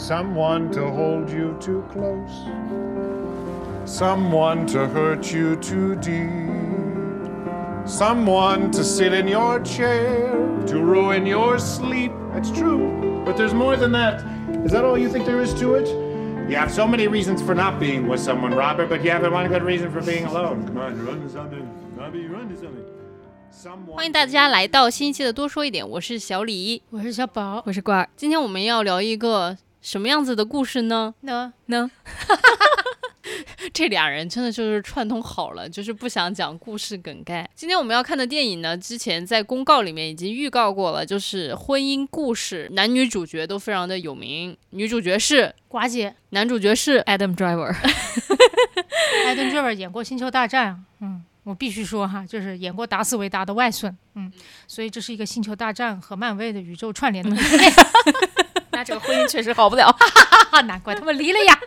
someone to hold you too close, someone to hurt you too deep, someone to sit in your chair, to ruin your sleep. That's true, but there's more than that. Is that all you think there is to it? You have so many reasons for not being with someone, Robert, but you haven't one good reason for being alone. Come on, run to something. Bobby, run to something. Someone 欢迎大家来到新一期的多说一点，我是小李。我是小宝，我是瓜儿，今天我们要聊一个 什么样子的故事呢？呢，呢，这俩人真的就是串通好了，就是不想讲故事梗概。今天我们要看的电影呢，之前在公告里面已经预告过了，就是婚姻故事，男女主角都非常的有名，女主角是，寡姐。男主角是。Adam Driver，Adam Driver 演过《星球大战》，嗯，我必须说哈，就是演过达斯维达的外孙，嗯，所以这是一个《星球大战》和漫威的宇宙串联的 故事，那这个婚姻确实好不了。哈哈，难怪他们离了呀。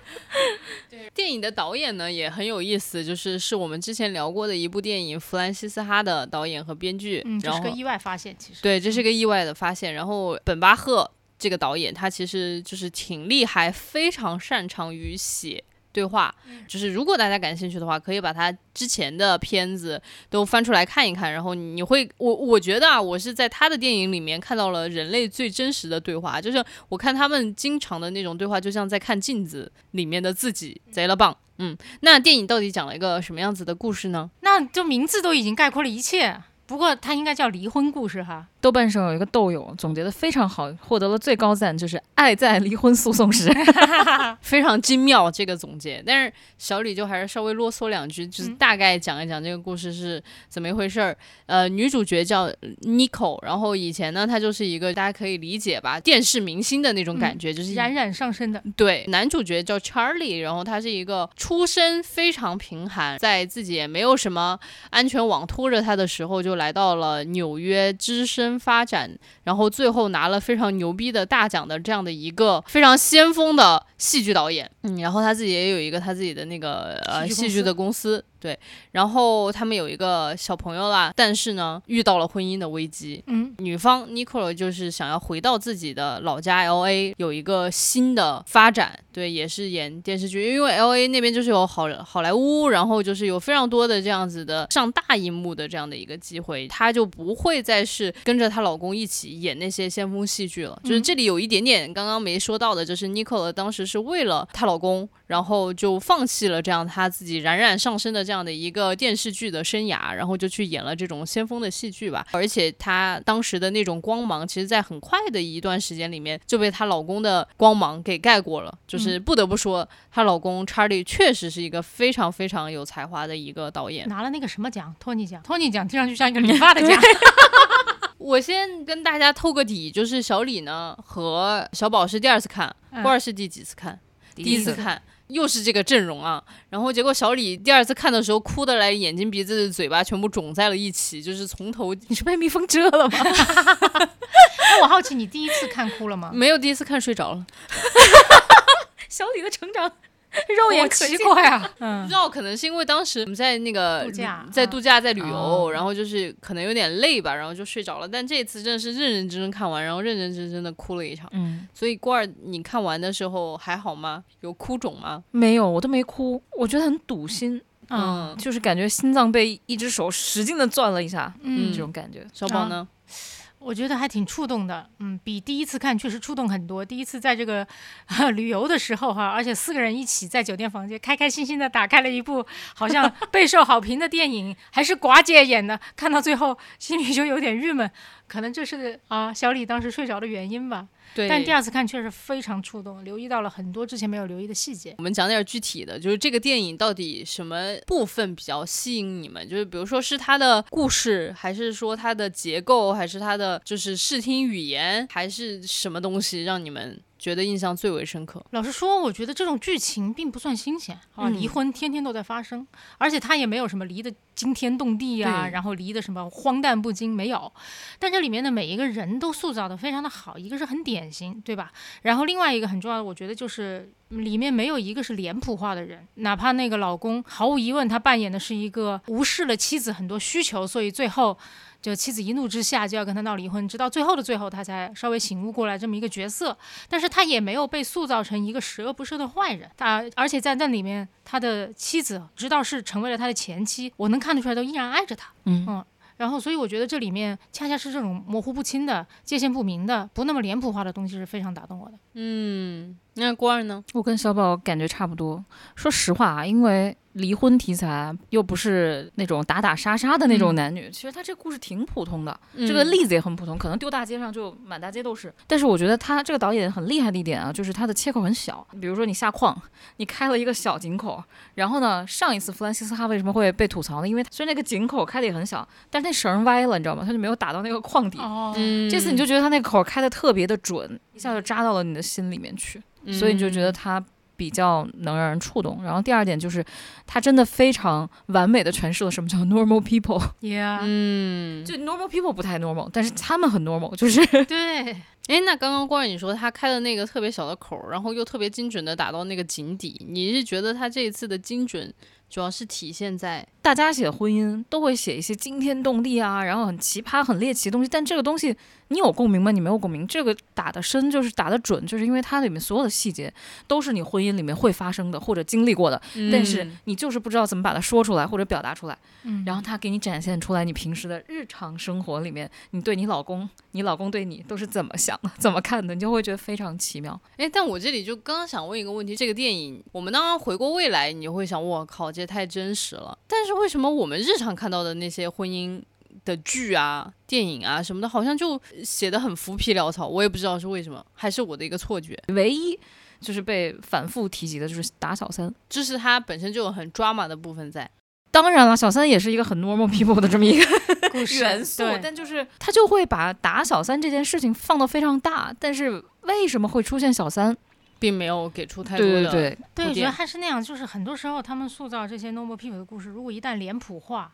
电影的导演呢也很有意思，就是是我们之前聊过的一部电影弗兰西斯哈的导演和编剧，嗯，这然后是个意外发现，其实。对，这是个意外的发现。然后本巴赫这个导演，他其实就是挺厉害，非常擅长于写对话。就是如果大家感兴趣的话，可以把他之前的片子都翻出来看一看。然后你会，我我觉得啊，我是在他的电影里面看到了人类最真实的对话。就是我看他们经常的那种对话，就像在看镜子里面的自己，贼了棒。嗯，那电影到底讲了一个什么样子的故事呢？那就名字都已经概括了一切。不过它应该叫离婚故事哈。豆瓣上有一个豆友总结的非常好，获得了最高赞，就是“爱在离婚诉讼时 非常精妙这个总结，但是小李就还是稍微啰嗦两句，就是嗯大概讲一讲这个故事是怎么一回事儿。呃，女主角叫 Nico，然后以前呢，她就是一个大家可以理解吧，电视明星的那种感觉，就是冉冉上升的，对，男主角叫 Charlie，然后他是一个出身非常贫寒，在自己也没有什么安全网拖着他的时候，就来到了纽约只身发展，然后最后拿了非常牛逼的大奖的这样的一个非常先锋的戏剧导演。嗯，然后他自己也有一个他自己的那个呃戏剧的公司，对，然后他们有一个小朋友啦，但是呢遇到了婚姻的危机，嗯，女方 Nicole 就是想要回到自己的老家 L A 有一个新的发展，对，也是演电视剧，因为 L A 那边就是有好好莱坞，然后就是有非常多的这样子的上大荧幕的这样的一个机会，她就不会再是跟着她老公一起演那些先锋戏剧了。就是这里有一点点刚刚没说到的，就是 Nicole 当时是为了她老公，然后就放弃了这样她自己冉冉上升的这样的一个电视剧的生涯，然后就去演了这种先锋的戏剧吧。而且她当时的那种光芒，其实在很快的一段时间里面就被她老公的光芒给盖过了。就是不得不说，她老公查理确实是一个非常非常有才华的一个导演。拿了那个什么奖，托尼奖，托尼奖听上去像一个理发的奖。我先跟大家透个底，就是小李呢和小宝是第二次看，嗯郭儿是第几次看？第一次看。又是这个阵容啊，然后结果小李第二次看的时候哭的来，眼睛、鼻子、嘴巴全部肿在了一起，就是从头你是被蜜蜂蛰了吗？那我好奇，你第一次看哭了吗？没有第一次看睡着了，小李的成长，肉眼可见。奇怪啊，不嗯知，道可能是因为当时我们在那个度假在度假在旅游，哦然后就是可能有点累吧，然后就睡着了。但这次真的是认认真真看完，然后认认真真的哭了一场。嗯，所以郭儿，你看完的时候还好吗？有哭肿吗？没有，我都没哭，我觉得很堵心，嗯就是感觉心脏被一只手使劲的攥了一下，嗯这种感觉。小宝呢？我觉得还挺触动的，嗯，比第一次看确实触动很多。第一次在这个、旅游的时候哈，而且四个人一起在酒店房间开开心心的打开了一部好像备受好评的电影，还是寡姐演的，看到最后心里就有点郁闷，可能这是啊小李当时睡着的原因吧。对，但第二次看确实非常触动，留意到了很多之前没有留意的细节。我们讲点具体的，就是这个电影到底什么部分比较吸引你们？就是比如说是它的故事，还是说它的结构，还是它的就是视听语言，还是什么东西让你们觉得印象最为深刻？老实说，我觉得这种剧情并不算新鲜啊，嗯离婚天天都在发生，而且他也没有什么离得惊天动地啊、然后离得什么荒诞不经，没有。但这里面的每一个人都塑造的非常的好，一个是很典型，对吧？然后另外一个很重要的，我觉得就是里面没有一个是脸谱化的人，哪怕那个老公毫无疑问他扮演的是一个无视了妻子很多需求，所以最后。就妻子一怒之下就要跟他闹离婚，直到最后的最后，他才稍微醒悟过来这么一个角色。但是他也没有被塑造成一个十恶不赦的坏人，他而且在那里面，他的妻子直到是成为了他的前妻，我能看得出来都依然爱着他。嗯然后，所以我觉得这里面恰恰是这种模糊不清的、界限不明的、不那么脸谱化的东西是非常打动我的。嗯，那郭二呢？我跟小宝感觉差不多。说实话啊，因为离婚题材又不是那种打打杀杀的那种男女，其实他这故事挺普通的，这个嗯例子也很普通，可能丢大街上就满大街都是。但是我觉得他这个导演很厉害的一点啊，就是他的切口很小。比如说你下矿，你开了一个小井口，然后呢，上一次弗兰西斯哈为什么会被吐槽呢？因为虽然那个井口开的也很小，但是那绳歪了，你知道吗？他就没有打到那个矿底。哦嗯，这次你就觉得他那个口开的特别的准，一下就扎到了你的心里面去。所以你就觉得他比较能让人触动。然后第二点就是，他真的非常完美的诠释了什么叫 normal people。，Yeah，嗯，就 normal people 不太 normal，但是他们很 normal，就是对，哎，那刚刚郭二你说他开的那个特别小的口儿，然后又特别精准的打到那个井底，你是觉得他这一次的精准主要是体现在大家写婚姻都会写一些惊天动地啊，然后很奇葩、很猎奇的东西，但这个东西你有共鸣吗？你没有共鸣。这个打的深，就是打的准，就是因为它里面所有的细节都是你婚姻里面会发生的或者经历过的，但是嗯你就是不知道怎么把它说出来或者表达出来。嗯，然后他给你展现出来你平时的日常生活里面，你对你老公，你老公对你都是怎么想的、怎么看的，你就会觉得非常奇妙。哎，但我这里就刚刚想问一个问题：这个电影，我们当然回过未来，你就会想，我靠，这太真实了。但是为什么我们日常看到的那些婚姻的剧啊、电影啊什么的，好像就写的很浮皮潦草？我也不知道是为什么，还是我的一个错觉。唯一就是被反复提及的就是打小三。这是他本身就有很 drama 的部分在。当然了，小三也是一个很 normal people 的这么一个故事 元素，但就是他就会把打小三这件事情放得非常大。但是为什么会出现小三？并没有给出太多的对对对，我觉得还是那样，就是很多时候他们塑造这些 normal people 的故事，如果一旦脸谱化，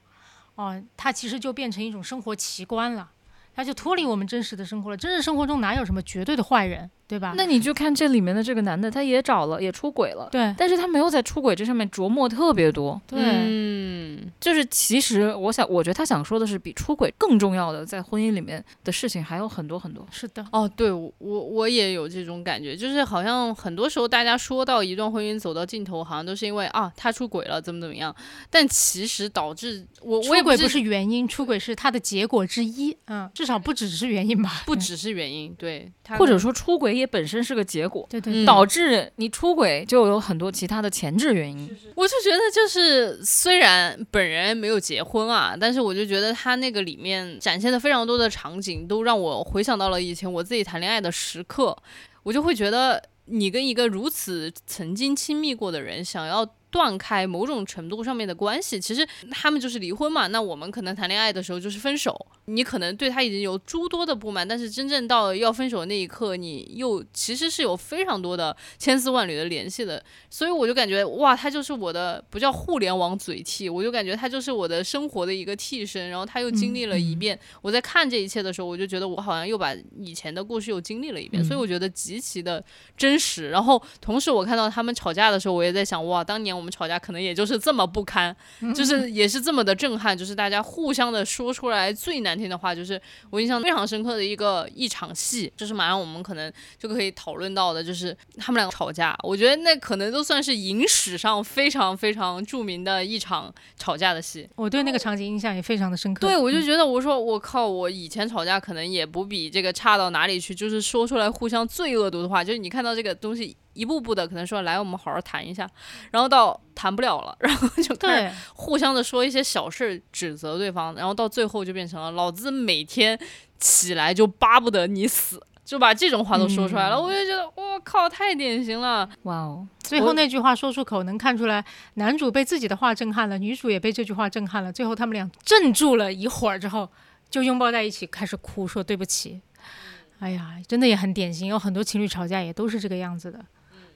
哦、它其实就变成一种生活奇观了，它就脱离我们真实的生活了。真实生活中哪有什么绝对的坏人，对吧？那你就看这里面的这个男的，他也找了，也出轨了，对但是他没有在出轨这上面琢磨特别多。对、嗯，就是其实我想，我觉得他想说的是，比出轨更重要的，在婚姻里面的事情还有很多很多。是的，哦，对我我我也有这种感觉，就是好像很多时候大家说到一段婚姻走到尽头，好像都是因为啊他出轨了，怎么怎么样，但其实导致我我也不出轨不是原因，出轨是他的结果之一，嗯，至少不只是原因吧？不只是原因，对，或者说出轨也本身是个结果，对对导致你出轨就有很多其他的前置原因。我就觉得，就是虽然本人没有结婚啊，但是我就觉得他那个里面展现的非常多的场景，都让我回想到了以前我自己谈恋爱的时刻，我就会觉得，你跟一个如此曾经亲密过的人，想要。断开某种程度上面的关系，其实他们就是离婚嘛。那我们可能谈恋爱的时候就是分手，你可能对他已经有诸多的不满，但是真正到要分手的那一刻，你又其实是有非常多的千丝万缕的联系的。所以我就感觉哇，他就是我的不叫互联网嘴替，我就感觉他就是我的生活的一个替身。然后他又经历了一遍，我在看这一切的时候，我就觉得我好像又把以前的故事又经历了一遍，所以我觉得极其的真实。然后同时我看到他们吵架的时候，我也在想哇，当年我们吵架可能也就是这么不堪，就是 也是这么的震撼，就是大家互相的说出来最难听的话，就是我印象非常深刻的一个一场戏，就是马上我们可能就可以讨论到的，就是他们两个吵架，我觉得那可能都算是影史上非常非常著名的一场吵架的戏。我对那个场景印象也非常的深刻。对，我就觉得我说我靠，我以前吵架可能也不比这个差到哪里去，就是说出来互相最恶毒的话，就是你看到这个东西一步步的可能说来我们好好谈一下，然后到谈不了了，然后就开始对，互相的说一些小事指责对方，然后到最后就变成了老子每天起来就巴不得你死，就把这种话都说出来了，嗯我就觉得我靠，太典型了。哇哦，最后那句话说出口，能看出来男主被自己的话震撼了，女主也被这句话震撼了。最后他们俩镇住了一会儿之后，就拥抱在一起，开始哭，说对不起。哎呀，真的也很典型，有很多情侣吵架也都是这个样子的。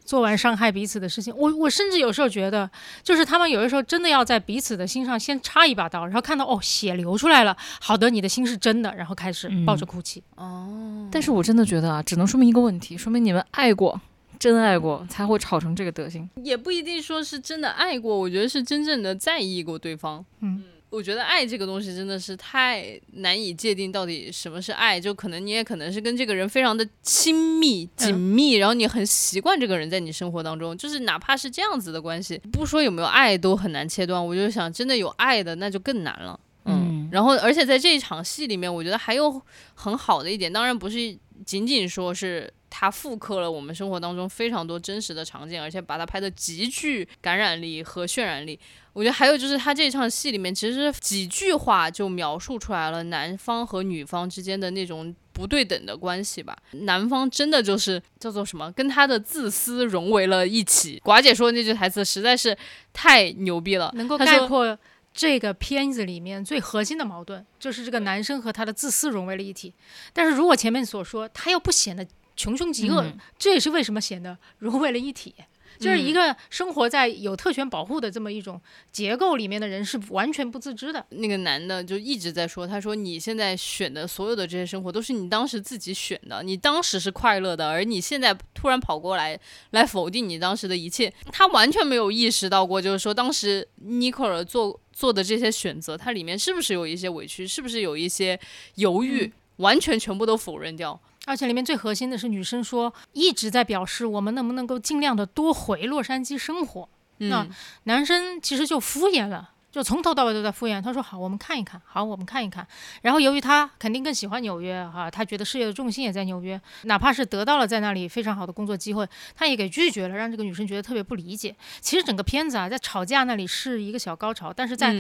做完伤害彼此的事情，我我甚至有时候觉得，就是他们有的时候真的要在彼此的心上先插一把刀，然后看到哦血流出来了，好的，你的心是真的，然后开始抱着哭泣。哦，但是我真的觉得啊，只能说明一个问题，说明你们爱过，真爱过，才会吵成这个德行。也不一定说是真的爱过，我觉得是真正的在意过对方。嗯，我觉得爱这个东西真的是太难以界定，到底什么是爱？就可能你也可能是跟这个人非常的亲密、紧密，然后你很习惯这个人在你生活当中，就是哪怕是这样子的关系，不说有没有爱都很难切断。我就想，真的有爱的那就更难了。嗯，然后而且在这一场戏里面，我觉得还有很好的一点，当然不是仅仅说是。他复刻了我们生活当中非常多真实的场景，而且把它拍的极具感染力和渲染力。我觉得还有就是他这场戏里面，其实几句话就描述出来了男方和女方之间的那种不对等的关系吧。男方真的就是叫做什么，跟他的自私融为了一起。寡姐说的那句台词实在是太牛逼了，能够概括这个片子里面最核心的矛盾，就是这个男生和他的自私融为了一体。但是如果前面所说，他又不显得。穷凶极恶，这也是为什么显得 融为了一体。就是一个生活在有特权保护的这么一种结构里面的人是完全不自知的。那个男的就一直在说，他说你现在选的所有的这些生活都是你当时自己选的，你当时是快乐的，而你现在突然跑过来来否定你当时的一切。他完全没有意识到过，就是说当时尼克尔做做的这些选择，它里面是不是有一些委屈，是不是有一些犹豫，完全全部都否认掉。而且里面最核心的是，女生说一直在表示我们能不能够尽量的多回洛杉矶生活。那男生其实就敷衍了，就从头到尾都在敷衍。他说好，我们看一看，好，我们看一看。然后由于他肯定更喜欢纽约哈，他觉得事业的重心也在纽约，哪怕是得到了在那里非常好的工作机会，他也给拒绝了，让这个女生觉得特别不理解。其实整个片子啊，在吵架那里是一个小高潮，但是在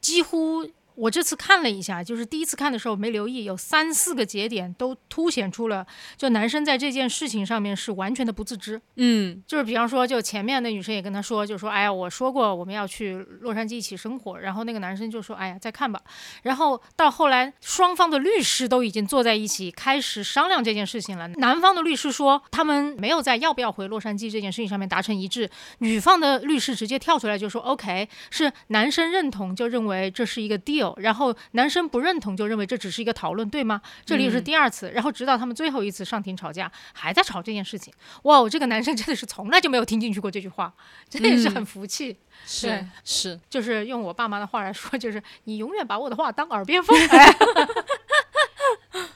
几乎。我这次看了一下，就是第一次看的时候没留意，有三四个节点都凸显出了，就男生在这件事情上面是完全的不自知。嗯，就是比方说，就前面那女生也跟他说，就说，哎呀，我说过我们要去洛杉矶一起生活，然后那个男生就说，哎呀，再看吧。然后到后来，双方的律师都已经坐在一起开始商量这件事情了。男方的律师说，他们没有在要不要回洛杉矶这件事情上面达成一致。女方的律师直接跳出来就说，OK，是男生认同就认为这是一个 deal。然后男生不认同，就认为这只是一个讨论，对吗？这里又是第二次，然后直到他们最后一次上庭吵架，还在吵这件事情。哇，我这个男生真的是从来就没有听进去过这句话，真的是很服气。是是，就是用我爸妈的话来说，就是你永远把我的话当耳边风。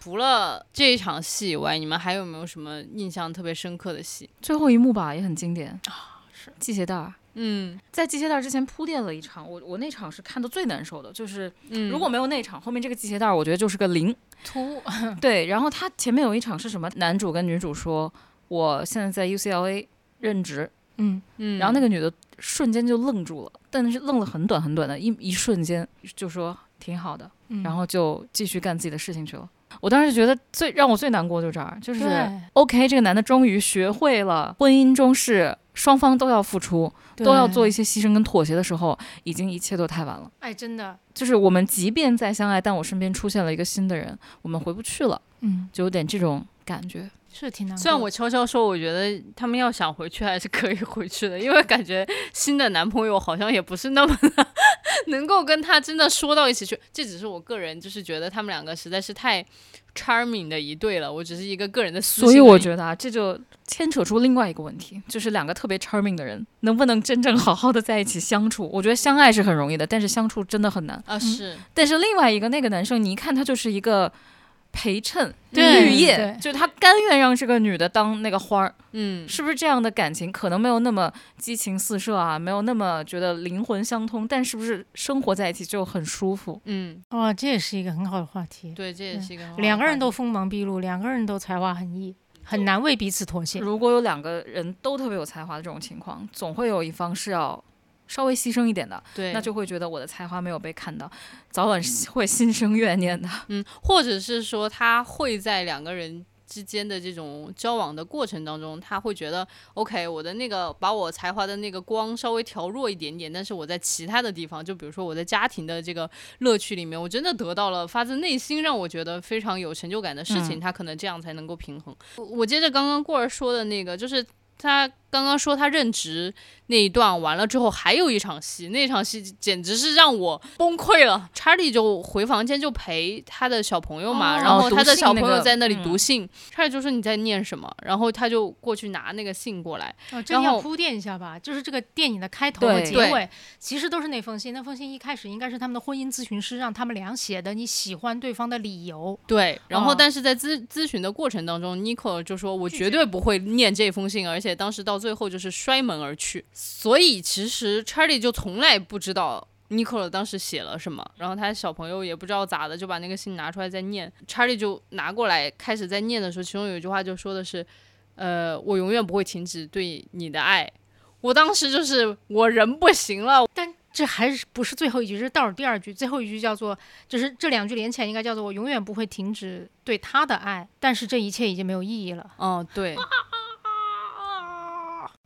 除了这一场戏以外，你们还有没有什么印象特别深刻的戏？最后一幕吧，也很经典啊，是系鞋带。嗯，在系鞋带之前铺垫了一场，我我那场是看的最难受的，就是如果没有那场，后面这个系鞋带我觉得就是个零突。对，然后他前面有一场是什么？男主跟女主说，我现在在 UCLA 任职，嗯嗯，然后那个女的瞬间就愣住了，但是愣了很短很短的一一瞬间，就说挺好的，然后就继续干自己的事情去了。我当时觉得最让我最难过就这儿，就是 OK，这个男的终于学会了婚姻中是双方都要付出，都要做一些牺牲跟妥协的时候，已经一切都太晚了。哎，真的，就是我们即便再相爱，但我身边出现了一个新的人，我们回不去了。嗯，就有点这种感觉。是挺难。虽然我悄悄说，我觉得他们要想回去还是可以回去的，因为感觉新的男朋友好像也不是那么 能够跟他真的说到一起去。这只是我个人就是觉得他们两个实在是太 charming 的一对了。我只是一个个人的私所以我觉得啊，这就牵扯出另外一个问题，就是两个特别 charming 的人能不能真正好好的在一起相处？我觉得相爱是很容易的，但是相处真的很难啊。是，但是另外一个那个男生，你一看他就是一个。陪衬绿叶，就是他甘愿让这个女的当那个花儿，嗯，是不是这样的感情可能没有那么激情四射啊，没有那么觉得灵魂相通，但是不是生活在一起就很舒服？嗯，哇，这也是一个很好的话题。对，这也是一个两个人都锋芒毕露，两个人都才华横溢，很难为彼此妥协。如果有两个人都特别有才华的这种情况，总会有一方是要。稍微牺牲一点的，对，那就会觉得我的才华没有被看到，早晚会心生怨念的。嗯，或者是说他会在两个人之间的这种交往的过程当中，他会觉得，OK，我的那个把我才华的那个光稍微调弱一点点，但是我在其他的地方，就比如说我在家庭的这个乐趣里面，我真的得到了发自内心让我觉得非常有成就感的事情，他可能这样才能够平衡。我接着刚刚过儿说的那个，就是他。刚刚说他任职那一段完了之后，还有一场戏，那场戏简直是让我崩溃了。查理就回房间就陪他的小朋友嘛，哦然后他的小朋友在那里嗯读信，查理就说你在念什么，然后他就过去拿那个信过来，哦，这然后要铺垫一下吧，就是这个电影的开头和结尾，其实都是那封信。那封信一开始应该是他们的婚姻咨询师让他们俩写的，你喜欢对方的理由。对，然后哦但是在咨咨询的过程当中，Nico 就说：“我绝对不会念这封信，而且当时到最后就是摔门而去。”所以其实 Charlie 就从来不知道 Nico 当时写了什么，然后他小朋友也不知道咋的，就把那个信拿出来在念。Charlie 就拿过来开始在念的时候，其中有一句话就说的是：“呃，我永远不会停止对你的爱。”我当时就是我人不行了，但这还是不是最后一句，这是倒数第二句，最后一句叫做，就是这两句连起来应该叫做“我永远不会停止对他的爱”，但是这一切已经没有意义了。嗯，对，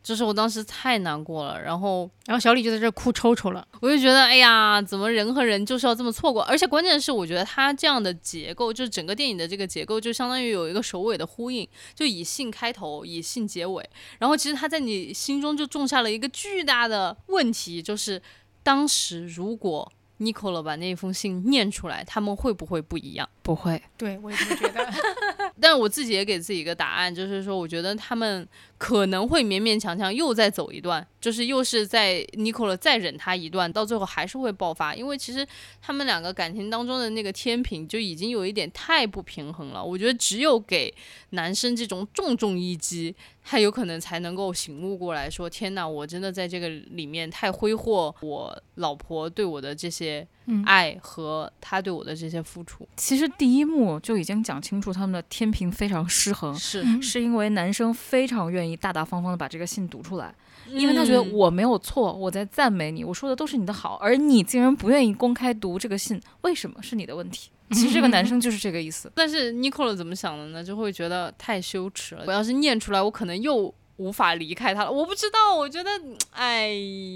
就是我当时太难过了，然后然后小李就在这儿哭抽抽了。我就觉得，哎呀，怎么人和人就是要这么错过？而且关键是，我觉得他这样的结构，就是整个电影的这个结构，就相当于有一个首尾的呼应，就以性开头，以性结尾。然后其实他在你心中就种下了一个巨大的问题，就是当时如果 Nicola 把那封信念出来，他们会不会不一样？不会，对我也这么觉得。但是我自己也给自己一个答案，就是说，我觉得他们可能会勉勉强强又再走一段，就是又是在 Nicola 再忍他一段，到最后还是会爆发，因为其实他们两个感情当中的那个天平就已经有一点太不平衡了。我觉得只有给男生这种重重一击，他有可能才能够醒悟过来说：天哪，我真的在这个里面太挥霍我老婆对我的这些嗯爱和他对我的这些付出。其实第一幕就已经讲清楚他们的天平非常失衡，是，嗯是因为男生非常愿意大大方方的把这个信读出来，因为他觉得嗯我没有错，我在赞美你，我说的都是你的好，而你竟然不愿意公开读这个信，为什么是你的问题？其实这个男生就是这个意思。但是 Nicola 怎么想的呢？就会觉得太羞耻了。我要是念出来，我可能又无法离开他了。我不知道，我觉得，哎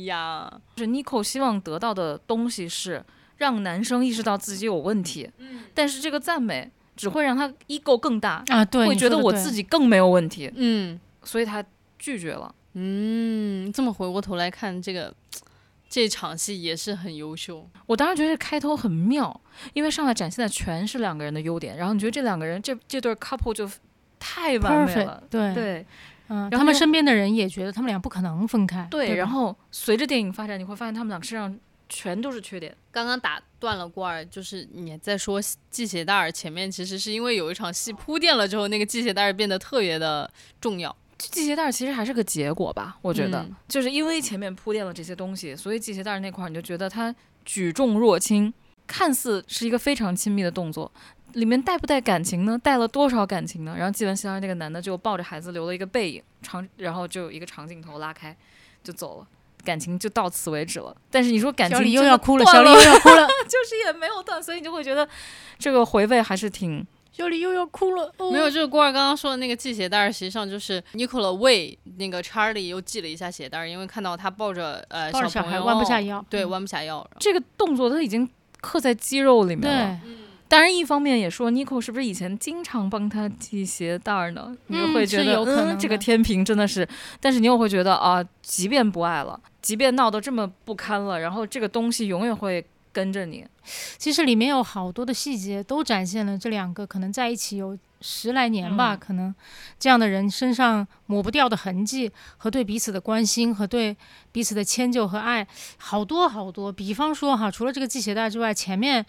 呀，就是 Nico 希望得到的东西是让男生意识到自己有问题，但是这个赞美只会让他 ego 更大，啊，对，会觉得我自己更没有问题，嗯所以他拒绝了。嗯，这么回过头来看，这个这场戏也是很优秀。我当时觉得开头很妙，因为上来展现的全是两个人的优点，然后你觉得这两个人这这对 couple 就太完美 perfect 了。对，对嗯，然后他们身边的人也觉得他们俩不可能分开。对，吧然后随着电影发展，你会发现他们俩身上全都是缺点。刚刚打断了过儿，就是你在说系鞋带儿前面，其实是因为有一场戏铺垫了之后，那个系鞋带儿变得特别的重要。系鞋带其实还是个结果吧，我觉得，嗯就是因为前面铺垫了这些东西，所以系鞋带那块儿你就觉得他举重若轻，看似是一个非常亲密的动作，里面带不带感情呢？带了多少感情呢？然后系完鞋带那个男的就抱着孩子留了一个背影，长，然后就有一个长镜头拉开就走了。感情就到此为止了，但是你说感小李情又要哭了，小李又要哭了，就是也没有断，所以你就会觉得这个回味还是挺小李又要哭了。哦没有，就是郭二刚刚说的那个系鞋带儿，实际上就是 Nicola 为那个 Charlie 又系了一下鞋带儿，因为看到他抱着呃抱着小孩朋友弯不下腰，对，嗯弯不下腰。这个动作他已经刻在肌肉里面了。对，当然，一方面也说 Nico 是不是以前经常帮他系鞋带儿呢？你会觉得，是有可能嗯，这个天平真的是，但是你又会觉得啊，即便不爱了，即便闹得这么不堪了，然后这个东西永远会跟着你。其实里面有好多的细节都展现了这两个可能在一起有十来年吧，嗯可能这样的人身上抹不掉的痕迹和对彼此的关心和对彼此的迁就和爱，好多好多。比方说哈，除了这个系鞋带之外，前面。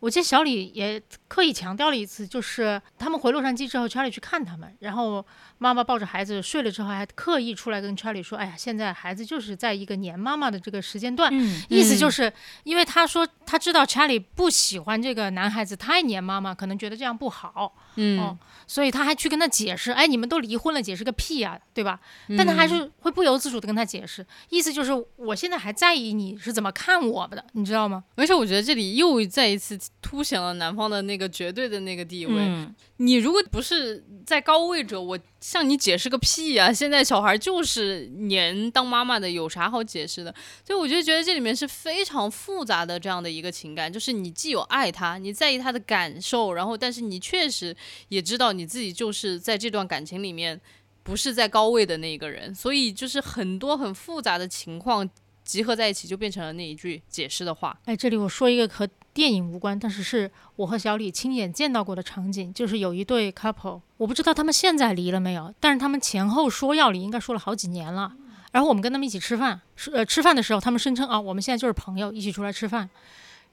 我记得小李也刻意强调了一次，就是他们回洛杉矶之后，查理去看他们，然后妈妈抱着孩子睡了之后，还刻意出来跟查理说：“哎呀，现在孩子就是在一个黏妈妈的这个时间段，嗯意思就是因为他说他知道查理不喜欢这个男孩子太黏妈妈，可能觉得这样不好，嗯，哦所以他还去跟他解释，哎，你们都离婚了，解释个屁呀、对吧？但他还是会不由自主的跟他解释，意思就是我现在还在意你是怎么看我的，你知道吗？而且我觉得这里又再一次凸显了男方的那个绝对的那个地位。嗯，你如果不是在高位者，我向你解释个屁呀、现在小孩就是黏当妈妈的，有啥好解释的？所以我就觉得这里面是非常复杂的这样的一个情感，就是你既有爱他，你在意他的感受，然后但是你确实也知道你自己就是在这段感情里面。不是在高位的那个人，所以就是很多很复杂的情况集合在一起，就变成了那一句解释的话。哎，这里我说一个和电影无关，但是是我和小李亲眼见到过的场景，就是有一对 couple，我不知道他们现在离了没有，但是他们前后说要离，应该说了好几年了。然后我们跟他们一起吃饭，是呃吃饭的时候，他们声称啊，我们现在就是朋友，一起出来吃饭。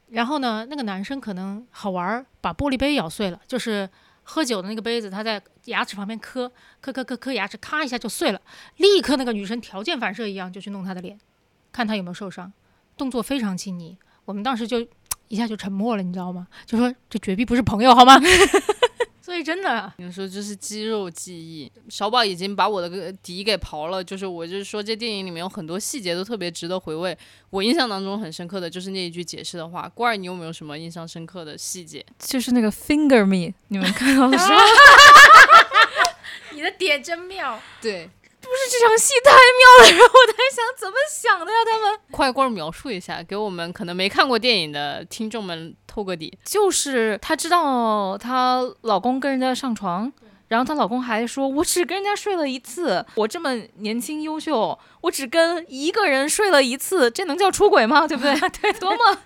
然后呢，那个男生可能好玩儿，把玻璃杯咬碎了，就是喝酒的那个杯子，他在牙齿旁边磕磕磕磕磕牙齿，咔一下就碎了。立刻那个女生条件反射一样就去弄他的脸，看他有没有受伤，动作非常亲昵。我们当时就一下就沉默了，你知道吗？就说这绝壁不是朋友好吗？所以真的，有时候就是肌肉记忆。小宝已经把我的底给刨了，就是我就是说，这电影里面有很多细节都特别值得回味。我印象当中很深刻的就是那一句解释的话。郭儿，你有没有什么印象深刻的细节？就是那个 finger me，你们看到了是吗？你的点真妙。对，不是这场戏太妙了，然后我在想怎么想的呀？他们快郭儿描述一下，给我们可能没看过电影的听众们透个底。就是她知道她老公跟人家上床，然后她老公还说：“我只跟人家睡了一次，我这么年轻优秀，我只跟一个人睡了一次，这能叫出轨吗？对不对？对，多么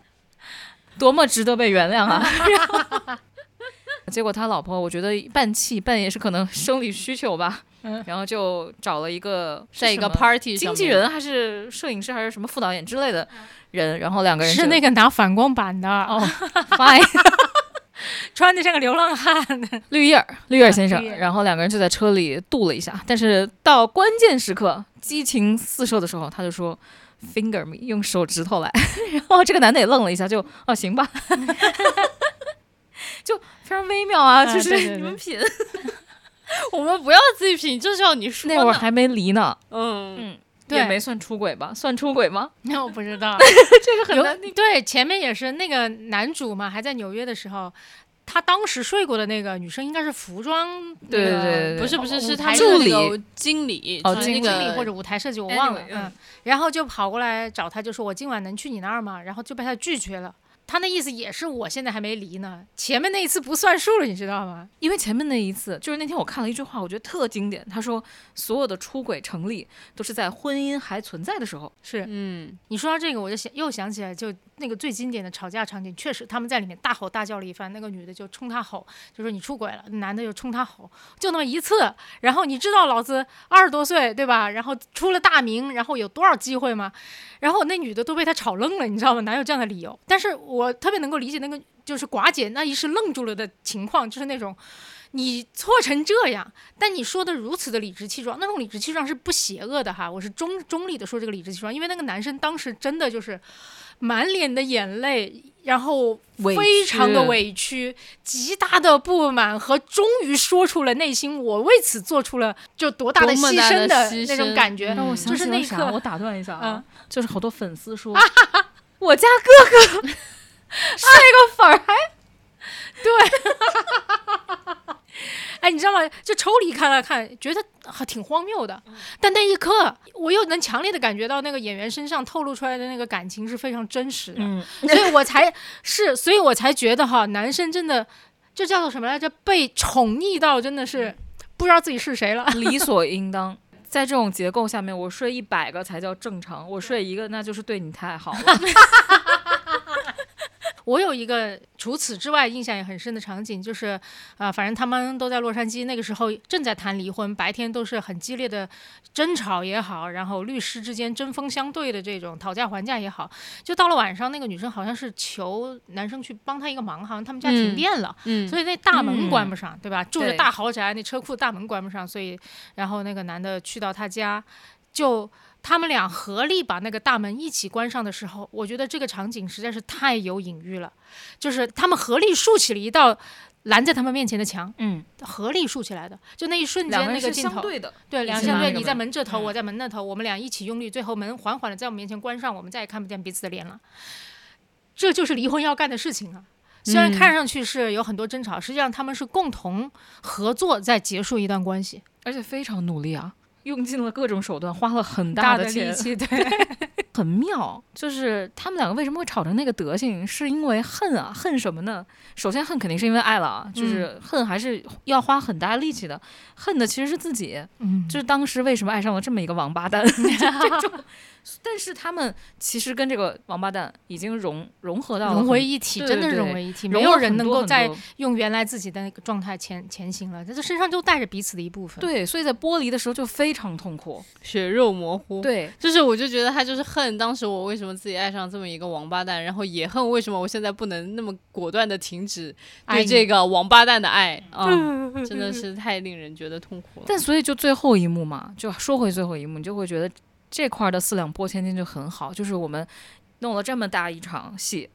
多么值得被原谅啊！” 结果他老婆，我觉得半气半也是可能生理需求吧，嗯。然后就找了一个在一个 party 经纪人还是摄影师还是什么副导演之类的人，然后两个人是那个拿反光板的，哦，fine。穿的像个流浪汉。的。绿叶儿，绿叶儿先生然后两个人就在车里度了一下，但是到关键时刻激情四射的时候，他就说 finger me，用手指头来，然后这个男的也愣了一下，就哦行吧，就非常微妙啊，就是啊对对对你们品，我们不要自己品，就是要你说那会儿还没离呢，嗯，嗯，对也没算出轨吧？算出轨吗？那我不知道，这个很难定。对前面也是那个男主嘛，还在纽约的时候，他当时睡过的那个女生应该是服装那对对对对不是不是是他台设计是那个经理哦经就是那个理或者舞台设计，我忘了嗯嗯，然后就跑过来找他，就说我今晚能去你那儿吗？然后就被他拒绝了。他那意思也是我现在还没离呢，前面那一次不算数了，你知道吗？因为前面那一次，就是那天我看了一句话，我觉得特经典。他说，所有的出轨成立都是在婚姻还存在的时候。是嗯，你说到这个，我就想又想起来，就那个最经典的吵架场景，确实他们在里面大吼大叫了一番，那个女的就冲他吼，就说你出轨了，男的就冲他吼，就那么一次。然后你知道老子二十多岁对吧？然后出了大名，然后有多少机会吗？然后那女的都被他吵愣了，你知道吗？哪有这样的理由？但是我特别能够理解那个就是寡姐那一时愣住了的情况，就是那种。你错成这样，但你说的如此的理直气壮，那种理直气壮是不邪恶的哈。我是中中立的说这个理直气壮，因为那个男生当时真的就是满脸的眼泪，然后非常的屈委屈，极大的不满和终于说出了内心我为此做出了就多大的牺牲的那种感觉。嗯让我就想起了啥？是那一刻我打断一下啊，嗯就是好多粉丝说，我家哥哥 睡个粉儿还对 哎，你知道吗？就抽离看了看，觉得还挺荒谬的。但那一刻，我又能强烈的感觉到那个演员身上透露出来的那个感情是非常真实的。嗯，所以我才是，所以我才觉得哈，男生真的这叫做什么来着？被宠溺到真的是不知道自己是谁了。理所应当。在这种结构下面，我睡一百个才叫正常，我睡一个那就是对你太好了。我有一个除此之外印象也很深的场景，就是啊、反正他们都在洛杉矶，那个时候正在谈离婚，白天都是很激烈的争吵也好，然后律师之间针锋相对的这种讨价还价也好，就到了晚上，那个女生好像是求男生去帮她一个忙，好像他们家停嗯电了。嗯，所以那大门嗯关不上，对吧？住着大豪宅，那车库大门关不上，所以然后那个男的去到她家，就他们俩合力把那个大门一起关上的时候，我觉得这个场景实在是太有隐喻了，就是他们合力竖起了一道拦在他们面前的墙，嗯，合力竖起来的，就那一瞬间那个镜头。相对的，对，两相对，你在门门这头，嗯我在门那头，我们俩一起用力，最后门缓缓的在我们面前关上，我们再也看不见彼此的脸了。这就是离婚要干的事情啊！虽然嗯看上去是有很多争吵，实际上他们是共同合作在结束一段关系，而且非常努力啊，用尽了各种手段，花了很大的钱。力气，对，很妙，就是他们两个为什么会吵成那个德行，是因为恨啊，恨什么呢？首先恨肯定是因为爱了啊，就是恨还是要花很大力气的，恨的其实是自己，嗯，就是当时为什么爱上了这么一个王八蛋这种，但是他们其实跟这个王八蛋已经融融合到了融为一体，真的融为一体，没有人能够再用原来自己的那个状态前前行了，他这身上就带着彼此的一部分。，对，所以在剥离的时候就非常痛苦。血肉模糊。，对，就是我就觉得他就是恨当时我为什么自己爱上这么一个王八蛋，然后也恨为什么我现在不能那么果断的停止对这个王八蛋的爱啊 真的是太令人觉得痛苦了。但所以就最后一幕嘛，就说回最后一幕，你就会觉得这块的四两拨千斤就很好，就是我们弄了这么大一场戏。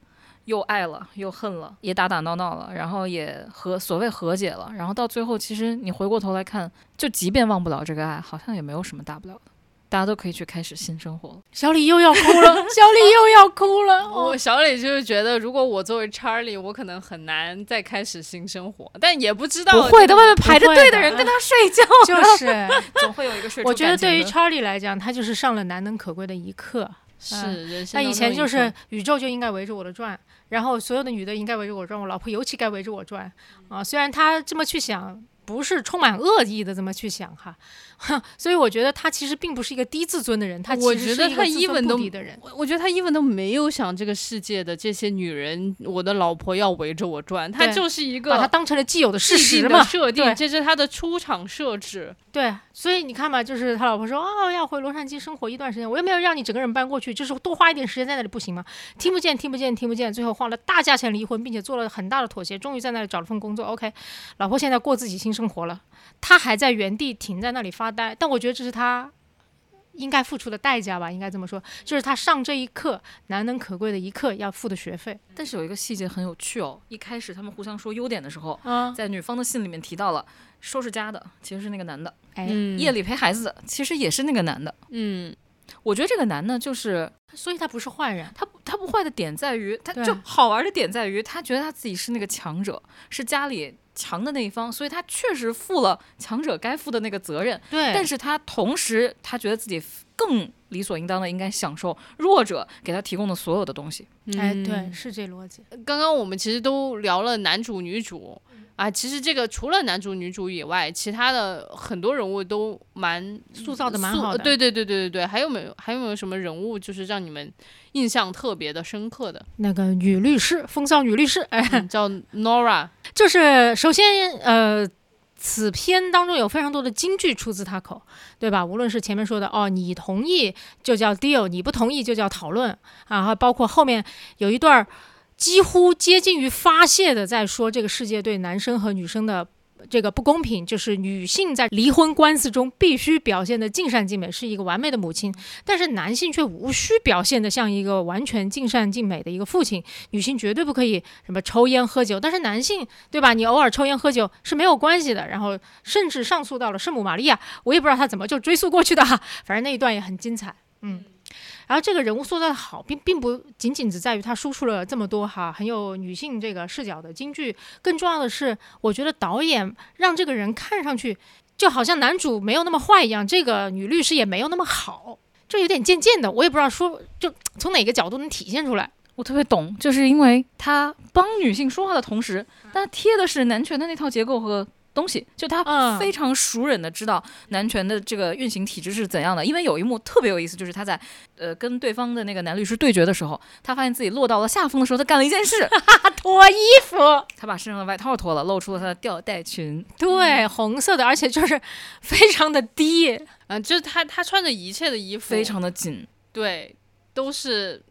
又爱了，又恨了，也打打闹闹了，然后也和所谓和解了，然后到最后，其实你回过头来看，就即便忘不了这个爱，好像也没有什么大不了的，大家都可以去开始新生活了。小李又要哭了，小李又要哭了。哦我小李就是觉得，如果我作为 Charlie，我可能很难再开始新生活，但也不知道不会的，外面排着队的人跟他睡觉，就是，总会有一个睡出我觉得对于感情的 Charlie 来讲，他就是上了难能可贵的一课。是人生那以前就是宇宙就应该围着我的转，然后所有的女的应该围着我转，我老婆尤其该围着我转啊。虽然他这么去想，不是充满恶意的这么去想哈，所以我觉得他其实并不是一个低自尊的人，他我其实是一觉得他个一文都低的人。我我觉得他一文都没有想这个世界的这些女人，我的老婆要围着我转，他就是一个把它个当成了既有的事实嘛，设定，这是他的出场设置。对，所以你看嘛，就是他老婆说哦要回洛杉矶生活一段时间，我又没有让你整个人搬过去，就是多花一点时间在那里不行吗？听不见，听不见，听不见，最后花了大价钱离婚，并且做了很大的妥协，终于在那里找了份工作。OK，老婆现在过自己新生活了，他还在原地停在那里发呆，但我觉得这是他。应该付出的代价吧，应该这么说，就是他上这一课难能可贵的一课要付的学费。但是有一个细节很有趣哦，一开始他们互相说优点的时候，啊，在女方的信里面提到了收拾家的其实是那个男的，哎，嗯夜里陪孩子的其实也是那个男的。嗯，我觉得这个男的就是所以他不是坏人。他他不坏的点在于，他就好玩的点在于，他觉得他自己是那个强者，是家里强的那一方，所以他确实负了强者该负的那个责任。对，但是他同时他觉得自己更理所应当的应该享受弱者给他提供的所有的东西。哎，嗯对，是这逻辑。刚刚我们其实都聊了男主女主啊，其实这个除了男主女主以外，其他的很多人物都蛮塑造的蛮塑好的对对对对对对，还有没有还有没有什么人物就是让你们印象特别的深刻的？那个女律师，风骚女律师，哎，嗯叫 Nora，就是首先呃。此篇当中有非常多的金句出自他口，对吧？无论是前面说的哦，你同意就叫 deal，你不同意就叫讨论啊，还包括后面有一段儿几乎接近于发泄的在说这个世界对男生和女生的这个不公平，就是女性在离婚官司中必须表现的尽善尽美，是一个完美的母亲，但是男性却无需表现的像一个完全尽善尽美的一个父亲，女性绝对不可以什么抽烟喝酒，但是男性对吧？你偶尔抽烟喝酒是没有关系的。然后甚至上诉到了圣母玛利亚，我也不知道他怎么就追溯过去的哈，反正那一段也很精彩，嗯。然后这个人物塑造的好，并并不仅仅只在于他输出了这么多哈很有女性这个视角的金句，更重要的是，我觉得导演让这个人看上去就好像男主没有那么坏一样，这个女律师也没有那么好，就有点渐渐的，我也不知道说就从哪个角度能体现出来。我特别懂，就是因为他帮女性说话的同时，但他贴的是男权的那套结构和东西，就他嗯非常熟稔的知道男权的这个运行体制是怎样的。因为有一幕特别有意思，就是他在呃跟对方的那个男律师对决的时候，他发现自己落到了下风的时候，他干了一件事，脱衣服，他把身上的外套脱了，露出了他的吊带裙。对，红色的，而且就是非常的低，嗯、就是他他穿的一切的衣服非常的紧，对，都是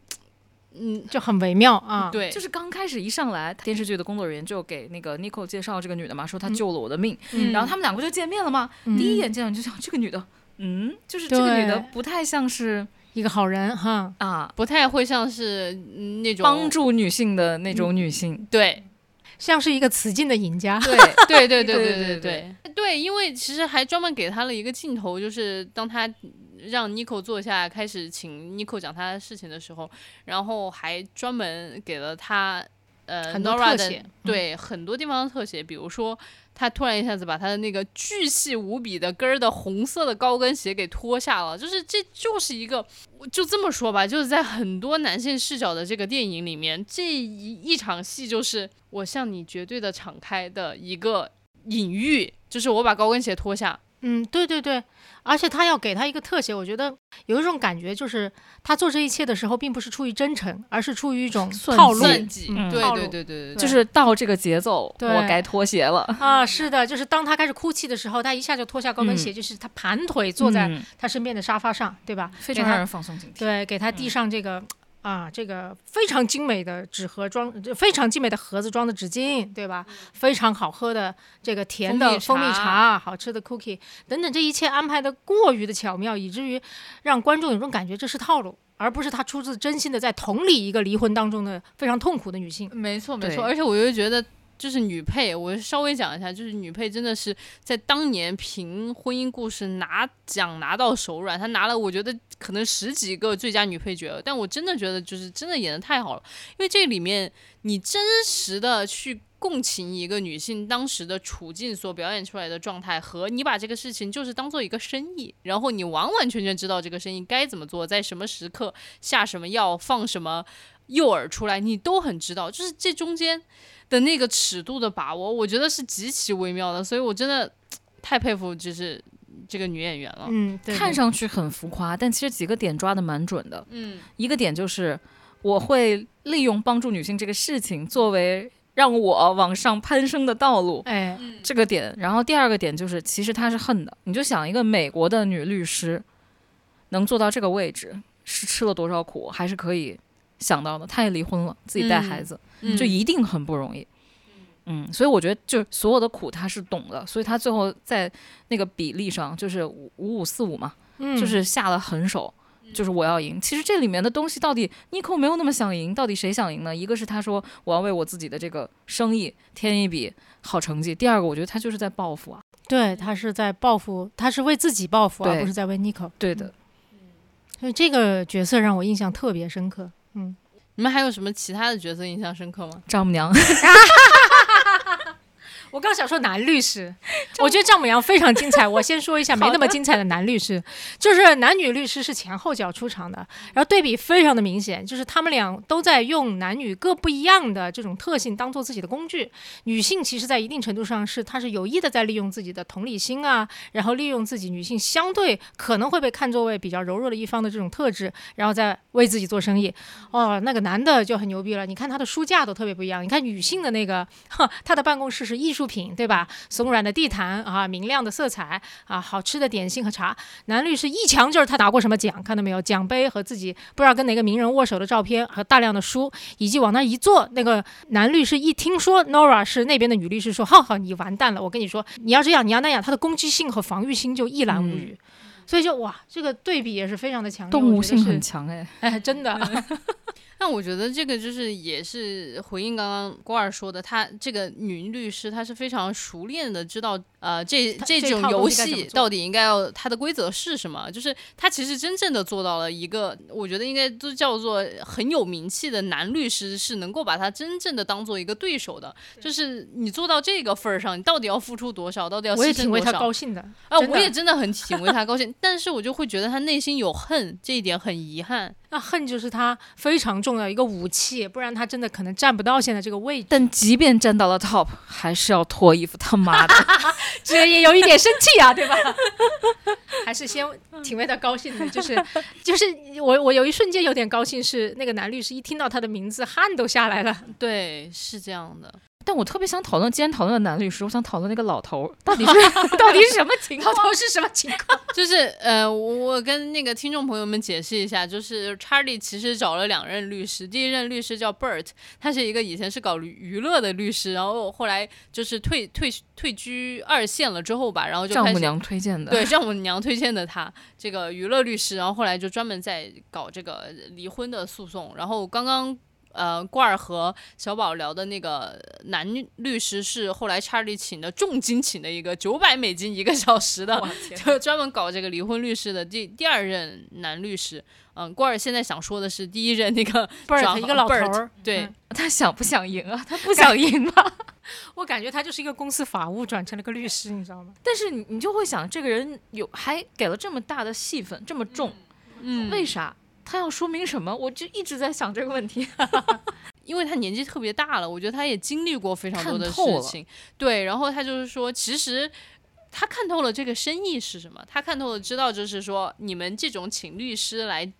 嗯就很微妙啊。对，就是刚开始一上来，电视剧的工作人员就给那个 Nico 介绍这个女的嘛，说她救了我的命，嗯。然后他们两个就见面了嘛。嗯。第一眼见到你就想，这个女的，嗯，就是这个女的不太像是一个好人哈，啊。不太会像是嗯那种帮助女性的那种女性。对。像是一个雌竞的赢家。对，对对对对对对对对。对，因为其实还专门给他了一个镜头，就是当他让 Nico 坐下，开始请 Nico 讲他的事情的时候，然后还专门给了他呃很多 Nora 的特写嗯。对很多地方的特写，比如说他突然一下子把他的那个巨细无比的跟儿的红色的高跟鞋给脱下了，就是这就是一个，我就这么说吧，就是在很多男性视角的这个电影里面，这一一场戏就是我向你绝对的敞开的一个隐喻，就是我把高跟鞋脱下，嗯，对对对，而且他要给他一个特写，我觉得有一种感觉，就是他做这一切的时候，并不是出于真诚，而是出于一种套路算计，嗯对对对对对，就是到这个节奏，我该脱鞋了。啊。是的，就是当他开始哭泣的时候，他一下就脱下高跟鞋，就是他盘腿坐在嗯他身边的沙发上，对吧？非常让人放松警惕。对，给他递上这个。啊，这个非常精美的纸盒装，这非常精美的盒子装的纸巾，对吧？非常好喝的这个甜的蜂蜜茶，好吃的 cookie 等等，这一切安排的过于的巧妙，以至于让观众有种感觉这是套路，而不是他出自真心的在同理一个离婚当中的非常痛苦的女性。没错没错，而且我又觉得。就是女配，我稍微讲一下，就是女配真的是在当年凭婚姻故事拿奖拿到手软，她拿了我觉得可能十几个最佳女配角，但我真的觉得就是真的演的太好了，因为这里面你真实的去共情一个女性当时的处境所表演出来的状态，和你把这个事情就是当做一个生意，然后你完完全全知道这个生意该怎么做，在什么时刻下什么药，放什么诱饵出来，你都很知道，就是这中间的那个尺度的把握，我觉得是极其微妙的，所以我真的太佩服就是这个女演员了。嗯，对看上去很浮夸，但其实几个点抓的蛮准的。嗯一个点就是我会利用帮助女性这个事情作为让我往上攀升的道路，哎，这个点。然后第二个点就是，其实她是恨的。你就想一个美国的女律师能做到这个位置，是吃了多少苦，还是可以想到的。他也离婚了，自己带孩子，嗯就一定很不容易。嗯，所以我觉得就是所有的苦他是懂的，所以他最后在那个比例上就是五五五四五嘛，嗯，就是下了狠手，就是我要赢。其实这里面的东西到底 Nico 没有那么想赢，到底谁想赢呢？一个是他说我要为我自己的这个生意添一笔好成绩，第二个我觉得他就是在报复啊。对他是在报复，他是为自己报复，而不是在为 Nico。对的，所以这个角色让我印象特别深刻。嗯，你们还有什么其他的角色印象深刻吗？丈母娘 我刚想说男律师，我觉得丈母娘非常精彩。我先说一下 没那么精彩的男律师，就是男女律师是前后脚出场的，然后对比非常的明显，就是他们俩都在用男女各不一样的这种特性当做自己的工具。女性其实在一定程度上是她是有意的在利用自己的同理心啊，然后利用自己女性相对可能会被看作为比较柔弱的一方的这种特质，然后再为自己做生意。哦，那个男的就很牛逼了，你看他的书架都特别不一样。你看女性的那个，哈，他的办公室是艺术品，对吧？松软的地毯啊，明亮的色彩啊，好吃的点心和茶。男律师一墙就是他拿过什么奖，看到没有？奖杯和自己不知道跟哪个名人握手的照片和大量的书，以及往那一坐，那个男律师一听说 Nora 是那边的女律师，说：“浩浩，你完蛋了！我跟你说，你要这样，你要那样，他的攻击性和防御心就一览无余。所以就哇，这个对比也是非常的强烈，动物性很强哎。哎，真的 那我觉得这个就是也是回应刚刚郭二说的，他这个女律师她是非常熟练的知道，呃，这这种游戏到底应该要它的规则是什么？就是她其实真正的做到了一个，我觉得应该都叫做很有名气的男律师是能够把他真正的当做一个对手的，就是你做到这个份儿上，你到底要付出多少，到底要我也挺为他多少？高兴的啊，我也真的很挺为他高兴，但是我就会觉得他内心有恨，这一点很遗憾。那恨就是他非常重要一个武器，不然他真的可能站不到现在这个位置。但即便站到了 top，还是要脱衣服，他妈的！这也有一点生气啊，对吧？还是先挺为他高兴的，就是就是我我有一瞬间有点高兴，是那个男律师一听到他的名字，汗都下来了。对，是这样的。但我特别想讨论，今天讨论的男律师，我想讨论那个老头儿到底是 到底是什么情况？老头是什么情况？就是呃，我我跟那个听众朋友们解释一下，就是查理其实找了两任律师，第一任律师叫 Bert，他是一个以前是搞娱娱乐的律师，然后后来就是退退退居二线了之后吧，然后就开始丈母娘推荐的，对丈母娘推荐的他这个娱乐律师，然后后来就专门在搞这个离婚的诉讼，然后刚刚。呃，罐儿和小宝聊的那个男律师是后来查理请的重金请的一个九百美金一个小时的，就专门搞这个离婚律师的第第二任男律师。嗯，罐儿现在想说的是第一任那个 Bert 一个老头儿，对嗯他想不想赢啊？他不想赢吧？我感觉他就是一个公司法务转成了个律师，你知道吗？但是你你就会想，这个人有还给了这么大的戏份，这么重，嗯，为啥？他要说明什么？我就一直在想这个问题。因为他年纪特别大了，我觉得他也经历过非常多的事情，对，然后他就是说，其实他看透了这个生意是什么，他看透了，知道就是说，你们这种请律师来。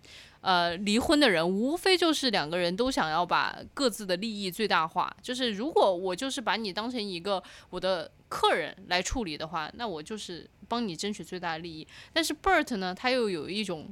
呃，离婚的人无非就是两个人都想要把各自的利益最大化。就是如果我就是把你当成一个我的客人来处理的话，那我就是帮你争取最大的利益。但是 Bert 呢，他又有一种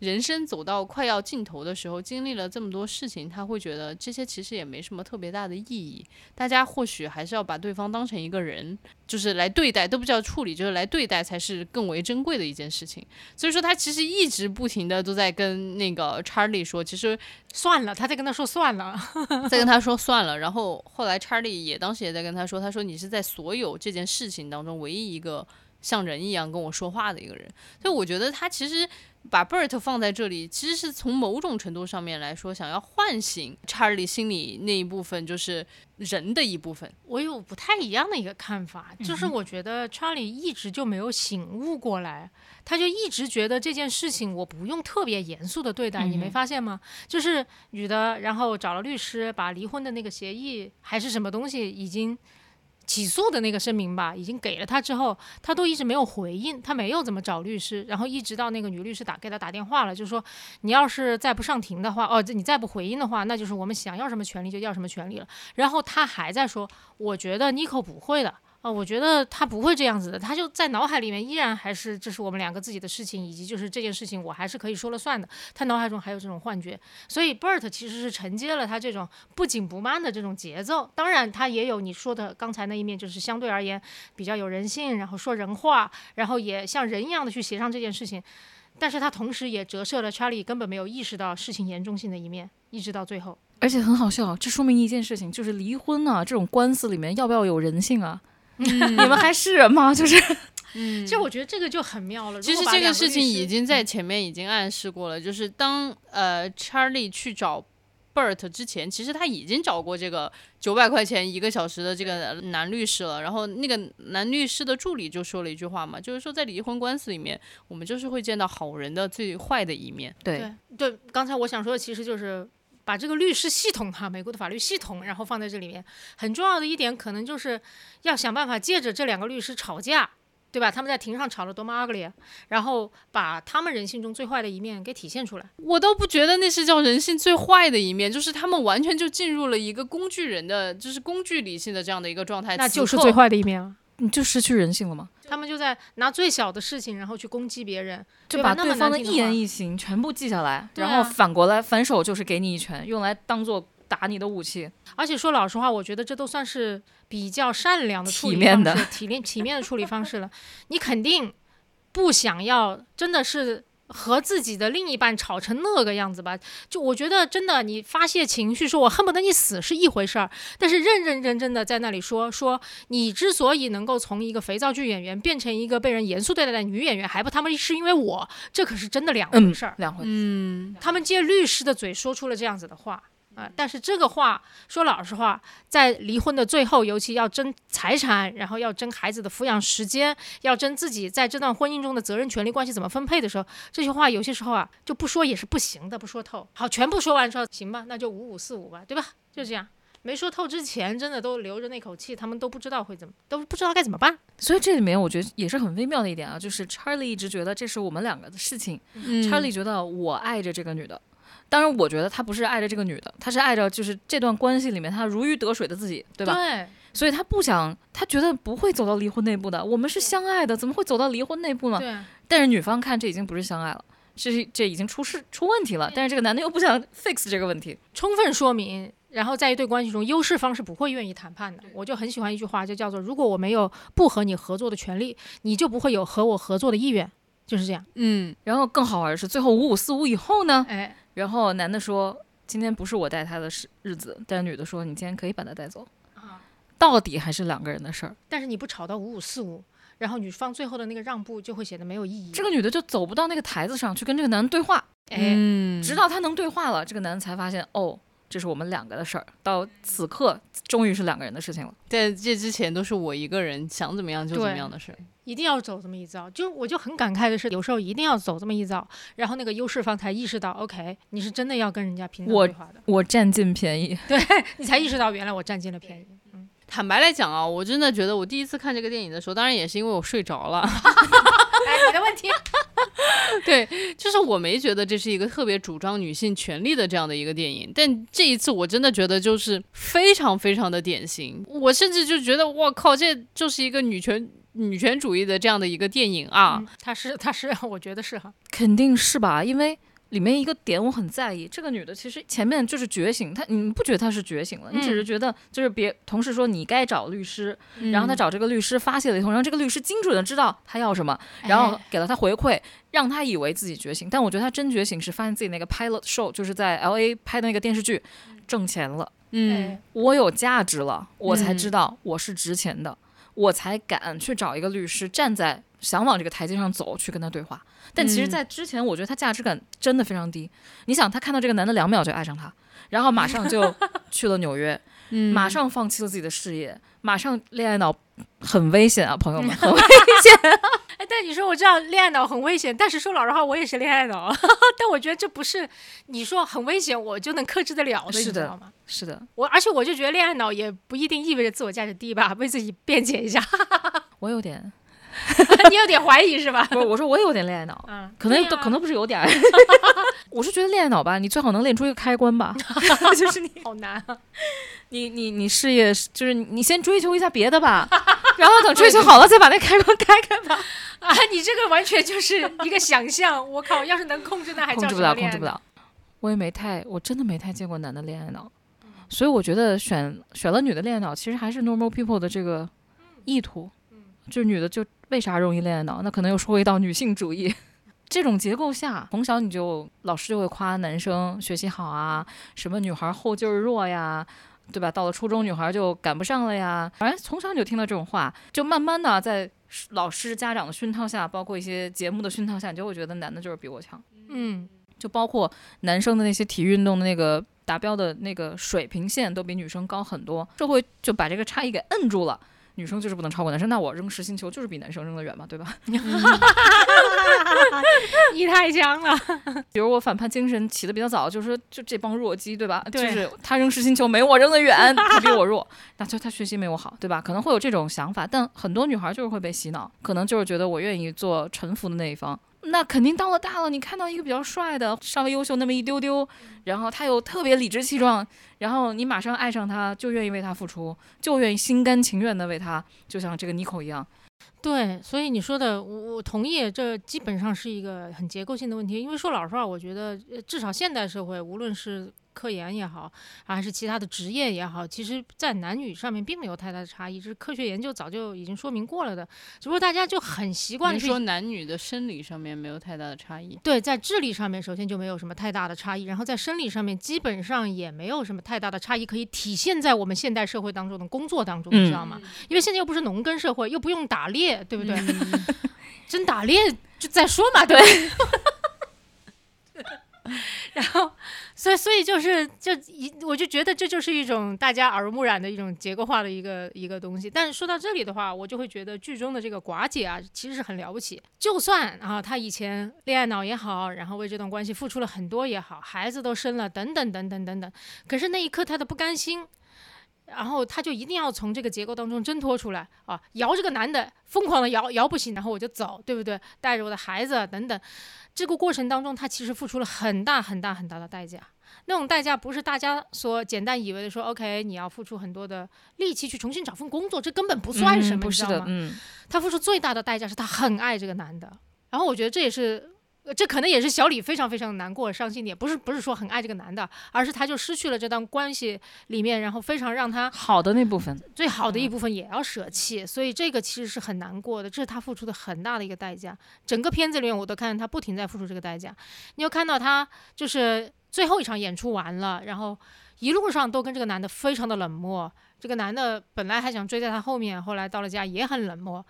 人生走到快要尽头的时候，经历了这么多事情，他会觉得这些其实也没什么特别大的意义。大家或许还是要把对方当成一个人，就是来对待，都不叫处理，就是来对待才是更为珍贵的一件事情。所以说，他其实一直不停的都在跟那个 Charlie 说，其实算了，他在跟他说算了，在跟他说算了。然后后来 Charlie 也当时也在跟他说，他说你是在所有这件事情当中唯一一个像人一样跟我说话的一个人。所以我觉得他其实把 Bert 放在这里，其实是从某种程度上面来说，想要唤醒 Charlie 心里那一部分，就是人的一部分。我有不太一样的一个看法，就是嗯我觉得 Charlie 一直就没有醒悟过来，他就一直觉得这件事情我不用特别严肃的对待，你没嗯发现吗？就是女的，然后找了律师，把离婚的那个协议还是什么东西已经。起诉的那个声明吧，已经给了他之后，他都一直没有回应，他没有怎么找律师，然后一直到那个女律师打给他打电话了，就说你要是再不上庭的话，哦，你再不回应的话，那就是我们想要什么权利就要什么权利了。然后他还在说，我觉得 Nico 不会的。啊、我觉得他不会这样子的，他就在脑海里面依然还是这是我们两个自己的事情，以及就是这件事情我还是可以说了算的。他脑海中还有这种幻觉，所以 Bert 其实是承接了他这种不紧不慢的这种节奏。当然，他也有你说的刚才那一面，就是相对而言比较有人性，然后说人话，然后也像人一样的去协商这件事情。但是他同时也折射了 Charlie 根本没有意识到事情严重性的一面，一直到最后。而且很好笑，这说明一件事情，就是离婚啊，这种官司里面要不要有人性啊？你们还是人吗？就是嗯其实我觉得这个就很妙了。其实这个事情已经在前面已经暗示过了，就是当呃 Charlie 去找 Bert 之前，其实他已经找过这个九百块钱一个小时的这个男律师了。然后那个男律师的助理就说了一句话嘛，就是说在离婚官司里面，我们就是会见到好人的最坏的一面。对对对，刚才我想说的其实就是把这个律师系统哈，美国的法律系统，然后放在这里面，很重要的一点可能就是要想办法借着这两个律师吵架。对吧？他们在庭上吵得多么 ugly，啊然后把他们人性中最坏的一面给体现出来。我倒不觉得那是叫人性最坏的一面，就是他们完全就进入了一个工具人的，就是工具理性的这样的一个状态。那就是最坏的一面啊！你就失去人性了吗？他们就在拿最小的事情，然后去攻击别人，就把对方的一言一行全部记下来，啊然后反过来反手就是给你一拳，用来当做打你的武器。而且说老实话，我觉得这都算是比较善良的处理体面的方式，体面体面的处理方式了。你肯定不想要，真的是和自己的另一半吵成那个样子吧？就我觉得真的，你发泄情绪，说我恨不得你死是一回事儿，但是认认真真的在那里说说你之所以能够从一个肥皂剧演员变成一个被人严肃对待的女演员，还不他妈是因为我，这可是真的两回嗯事儿。，两回。嗯，他们借律师的嘴说出了这样子的话啊、但是这个话说老实话，在离婚的最后，尤其要争财产，然后要争孩子的抚养时间，要争自己在这段婚姻中的责任、权利关系怎么分配的时候，这些话有些时候啊，就不说也是不行的，不说透。好，全部说完之后，行吧，那就五五四五吧，对吧？就这样。没说透之前，真的都留着那口气，他们都不知道会怎么，都不知道该怎么办。所以这里面我觉得也是很微妙的一点啊，就是 Charlie 一直觉得这是我们两个的事情、嗯 c h a r l i e 觉得我爱着这个女的。当然，我觉得他不是爱着这个女的，他是爱着就是这段关系里面他如鱼得水的自己，对吧？对，所以他不想，他觉得不会走到离婚那步的。我们是相爱的，怎么会走到离婚那步呢？对，但是女方看这已经不是相爱了，这这已经出事出问题了。但是这个男的又不想 fix 这个问题，充分说明，然后在一对关系中，优势方是不会愿意谈判的。我就很喜欢一句话，就叫做“如果我没有不和你合作的权利，你就不会有和我合作的意愿”，就是这样。嗯，然后更好玩的是，最后五五四五以后呢，哎，然后男的说，今天不是我带他的日日子，但是女的说你今天可以把他带走，啊，到底还是两个人的事儿。但是你不吵到五五四五，然后女方最后的那个让步就会显得没有意义。这个女的就走不到那个台子上去跟这个男的对话，哎，嗯，直到他能对话了，这个男的才发现哦，这是我们两个的事儿。到此刻，终于是两个人的事情了。在这之前都是我一个人想怎么样就怎么样的事儿。一定要走这么一遭，就我就很感慨的是，有时候一定要走这么一遭，然后那个优势方才意识到，OK，你是真的要跟人家平等我对话的，我占尽便宜，对 你才意识到原来我占尽了便宜。坦白来讲啊，我真的觉得我第一次看这个电影的时候，当然也是因为我睡着了。哎，你的问题，对，就是我没觉得这是一个特别主张女性权利的这样的一个电影，但这一次我真的觉得就是非常非常的典型。我甚至就觉得，我靠，这就是一个女权女权主义的这样的一个电影啊。嗯他是他是，我觉得是哈，肯定是吧？因为里面一个点我很在意，这个女的其实前面就是觉醒，她你不觉得她是觉醒了？你只是觉得就是别同事说你该找律师，然后她找这个律师发泄了一通，让这个律师精准的知道她要什么，然后哎给了她回馈，让她以为自己觉醒。但我觉得她真觉醒是发现自己那个 pilot show，就是在 L A 拍的那个电视剧挣钱了，嗯哎，我有价值了，我才嗯知道我是值钱的，我才敢去找一个律师，站在想往这个台阶上走，去跟他对话。但其实，嗯在之前，我觉得他价值感真的非常低。你想，他看到这个男的两秒就爱上他，然后马上就 去了纽约，嗯马上放弃了自己的事业，马上恋爱脑，很危险啊，朋友们，很危险 哎，但你说我知道恋爱脑很危险，但是说老实话，我也是恋爱脑，但我觉得这不是你说很危险，我就能克制得了的，是的你知道吗？是的，我而且我就觉得恋爱脑也不一定意味着自我价值低吧，为自己辩解一下，我有点，你有点怀疑是吧？不是，我说我也有点恋爱脑。嗯，可能可能不是有点，我是觉得恋爱脑吧，你最好能练出一个开关吧，就是你好难啊。你你你事业就是你先追求一下别的吧，然后等追求好了再把那开关开开吧。啊，你这个完全就是一个想象，我靠！要是能控制，那还叫控制不了。控制不了。我也没太，我真的没太见过男的恋爱脑，所以我觉得选选了女的恋爱脑，其实还是 normal people 的这个意图，就女的就为啥容易恋爱脑？那可能又说回到女性主义。这种结构下，从小你就老师就会夸男生学习好啊，什么女孩后劲儿弱呀，对吧？到了初中，女孩就赶不上了呀。反正从小你就听到这种话，就慢慢的在老师、家长的熏陶下，包括一些节目的熏陶下，你就会觉得男的就是比我强。嗯，就包括男生的那些体育运动的那个达标的那个水平线都比女生高很多，社会就把这个差异给摁住了。女生就是不能超过男生，那我扔实心球就是比男生扔得远嘛，对吧？你太强了。比如我反叛精神起的比较早，就是说就这帮弱鸡，对吧？对就是他扔实心球没我扔得远，他比我弱，那就他学习没我好，对吧？可能会有这种想法，但很多女孩就是会被洗脑，可能就是觉得我愿意做臣服的那一方。那肯定到了大了，你看到一个比较帅的，稍微优秀那么一丢丢，然后他又特别理直气壮，然后你马上爱上他，就愿意为他付出，就愿意心甘情愿的为他，就像这个 Nico 一样。对，所以你说的，我我同意，这基本上是一个很结构性的问题。因为说老实话，我觉得呃至少现代社会，无论是科研也好，还是其他的职业也好，其实在男女上面并没有太大的差异，这是科学研究早就已经说明过了的。只不过大家就很习惯说男女的生理上面没有太大的差异。对，在智力上面首先就没有什么太大的差异，然后在生理上面基本上也没有什么太大的差异可以体现在我们现代社会当中的工作当中，你知道吗？因为现在又不是农耕社会，又不用打猎，对不对？真打猎就再说嘛，对？然后，所以所以就是就一，我就觉得这就是一种大家耳濡目染的一种结构化的一个一个东西。但是说到这里的话，我就会觉得剧中的这个寡姐啊，其实是很了不起。就算啊，她以前恋爱脑也好，然后为这段关系付出了很多也好，孩子都生了，等等等等等等，可是那一刻她的不甘心。然后她就一定要从这个结构当中挣脱出来啊，摇这个男的，疯狂的摇，摇不醒，然后我就走，对不对？带着我的孩子等等，这个过程当中，他其实付出了很大很大很大的代价。那种代价不是大家所简单以为的说，OK，你要付出很多的力气去重新找份工作，这根本不算什么，嗯不是的你知道吗，？嗯，他付出最大的代价是他很爱这个男的。然后我觉得这也是。呃这可能也是小李非常非常难过、伤心点，不是不是说很爱这个男的，而是他就失去了这段关系里面，然后非常让他好的那部分，最好的一部分也要舍弃，所以这个其实是很难过的，这是他付出的很大的一个代价。整个片子里面我都看到他不停在付出这个代价，你有看到他就是最后一场演出完了，然后一路上都跟这个男的非常的冷漠，这个男的本来还想追在他后面，后来到了家也很冷漠，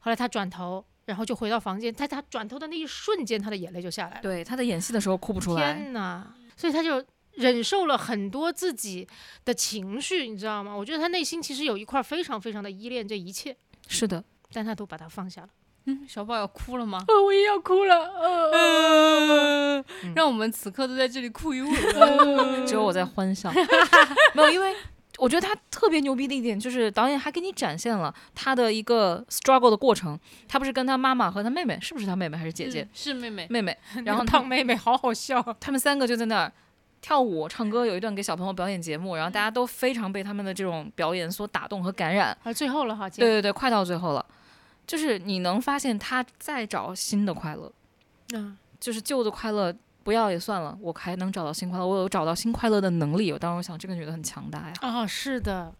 后来他转头。然后就回到房间，在他转头的那一瞬间，他的眼泪就下来了。对他在演戏的时候哭不出来，天哪！所以他就忍受了很多自己的情绪，你知道吗？我觉得他内心其实有一块非常非常的依恋这一切，是的，但他都把它放下了。嗯，小宝要哭了吗？哦，我也要哭了。呃，让我们此刻都在这里哭一会嗯儿。只有我在欢笑，没有，因为我觉得他特别牛逼的一点就是导演还给你展现了他的一个 struggle 的过程。他不是跟他妈妈和他妹妹，是不是他妹妹还是姐姐？是妹妹，妹妹，然然后后胖妹妹好好笑。他们三个就在那儿跳舞、唱歌，有一段给小朋友表演节目，然后大家都非常被他们的这种表演所打动和感染。啊，最后了哈，对对对，快到最后了，就是你能发现他在找新的快乐，嗯，就是旧的快乐不要也算了，我还能找到新快乐，我有找到新快乐的能力。我当时我想，这个女的很强大呀。啊，是的，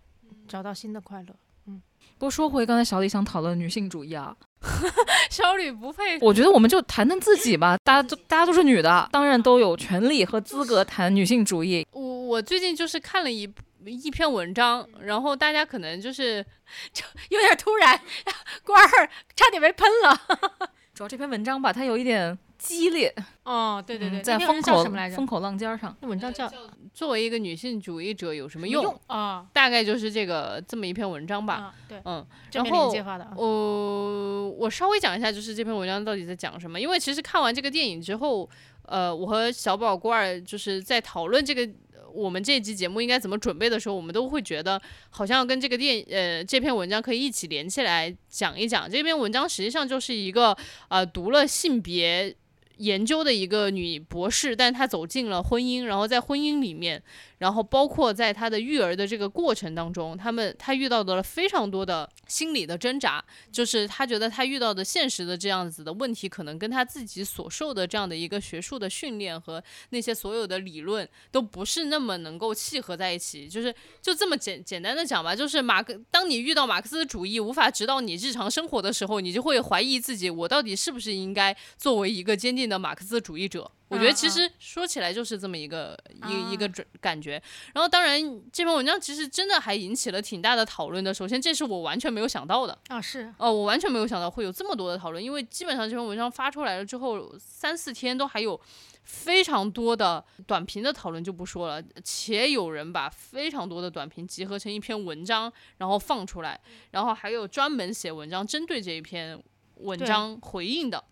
找到新的快乐。嗯不过说回刚才小李想讨论女性主义啊，小吕不配。我觉得我们就谈谈自己吧，大家都大家都是女的，当然都有权利和资格谈女性主义。我我最近就是看了一一篇文章，然后大家可能就是就有点突然，官儿差点被喷了。主要这篇文章吧，它有一点激烈，哦，对对对，嗯在风口文章叫什么来着风？口浪尖儿上。那文章叫作为一个女性主义者有什么用用？啊大概就是这个这么一篇文章吧。啊，对，嗯，然后。呃，我稍微讲一下，就是这篇文章到底在讲什么。因为其实看完这个电影之后，呃，我和小宝郭儿就是在讨论这个呃我们这一期节目应该怎么准备的时候，我们都会觉得好像跟这个电呃这篇文章可以一起连起来讲一讲。这篇文章实际上就是一个呃读了性别。研究的一个女博士，但她走进了婚姻，然后在婚姻里面，然后包括在他的育儿的这个过程当中，他们他遇到的了非常多的心理的挣扎，就是他觉得他遇到的现实的这样子的问题，可能跟他自己所受的这样的一个学术的训练和那些所有的理论都不是那么能够契合在一起。就是就这么简简单的讲吧，就是马克，当你遇到马克思主义无法指导你日常生活的时候，你就会怀疑自己，我到底是不是应该作为一个坚定的马克思主义者？我觉得其实说起来就是这么一个一一个准感觉。然后当然这篇文章其实真的还引起了挺大的讨论的。首先这是我完全没有想到的。啊，是哦，我完全没有想到会有这么多的讨论，因为基本上这篇文章发出来了之后，三四天都还有非常多的短评的讨论就不说了，且有人把非常多的短评集合成一篇文章，然后放出来，然后还有专门写文章针对这一篇文章回应的。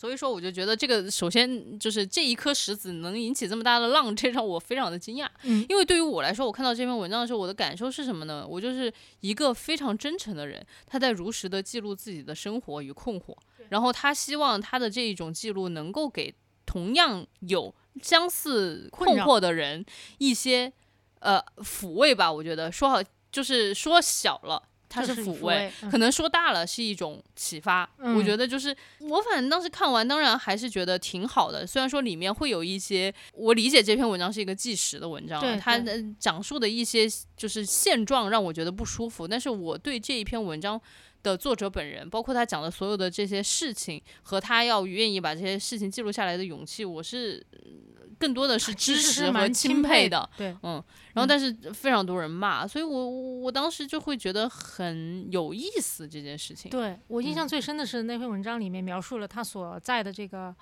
所以说，我就觉得这个首先就是这一颗石子能引起这么大的浪，这让我非常的惊讶。嗯因为对于我来说，我看到这篇文章的时候，我的感受是什么呢？我就是一个非常真诚的人，他在如实的记录自己的生活与困惑，然后他希望他的这一种记录能够给同样有相似困惑的人一些呃抚慰吧。我觉得说好就是说小了。它是是抚慰可能说大了是一种启发。我嗯觉得就是我反正当时看完，当然还是觉得挺好的。虽然说里面会有一些，我理解这篇文章是一个纪实的文章它的讲述的一些就是现状让我觉得不舒服。但是我对这一篇文章的作者本人，包括他讲的所有的这些事情和他要愿意把这些事情记录下来的勇气，我是呃更多的是支持和钦钦佩的。对，嗯然后但是非常多人骂，所以我我当时就会觉得很有意思这件事情。对我印象嗯最深的是那篇文章里面描述了他所在的这个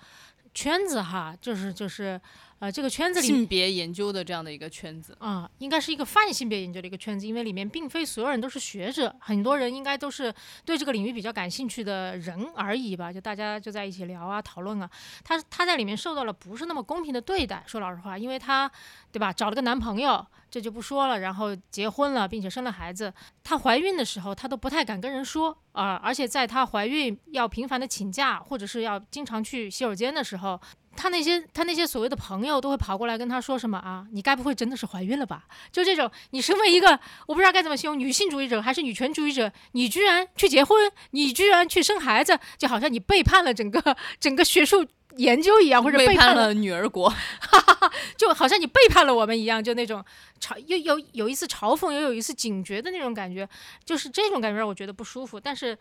圈子哈，就是就是呃这个圈子里性别研究的这样的一个圈子。啊，应该是一个泛性别研究的一个圈子，因为里面并非所有人都是学者，很多人应该都是对这个领域比较感兴趣的人而已吧，就大家就在一起聊啊、讨论啊。她她在里面受到了不是那么公平的对待，说老实话，因为她对吧，找了个男朋友，这就不说了，然后结婚了，并且生了孩子，她怀孕的时候，她都不太敢跟人说啊、而且在她怀孕要频繁的请假，或者是要经常去洗手间的时候，她那些他那些所谓的朋友都会跑过来跟他说什么啊？你该不会真的是怀孕了吧？就这种，你身为一个我不知道该怎么形容女性主义者还是女权主义者，你居然去结婚，你居然去生孩子，就好像你背叛了整个 整个学术研究一样，或者背叛了女儿国，就好像你背叛了我们一样，就那种嘲又有有一次嘲讽，又有一次警觉的那种感觉，就是这种感觉让我觉得不舒服。但是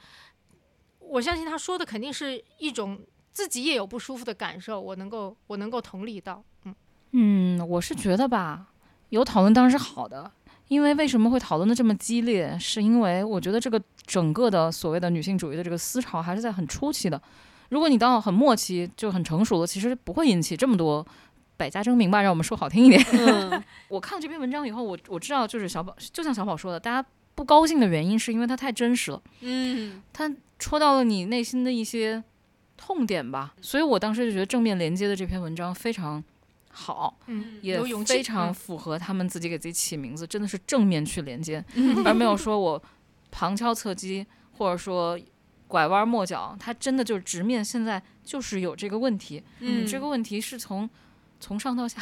我相信他说的肯定是一种自己也有不舒服的感受，我能够我能够同理到，嗯嗯，我是觉得吧，有讨论当然是好的。因为为什么会讨论的这么激烈？是因为我觉得这个整个的所谓的女性主义的这个思潮还是在很初期的。如果你到很末期就很成熟了，其实不会引起这么多百家争鸣吧？让我们说好听一点。嗯、我看了这篇文章以后，我我知道就是小宝，就像小宝说的，大家不高兴的原因是因为它太真实了，嗯，它戳到了你内心的一些痛点吧。所以我当时就觉得正面连接的这篇文章非常。好，嗯，也非常嗯符合他们自己给自己起名字，真的是正面去连接，而没有说我旁敲侧击或者说拐弯抹角，他真的就是直面现在就是有这个问题，嗯这个问题是从从上到下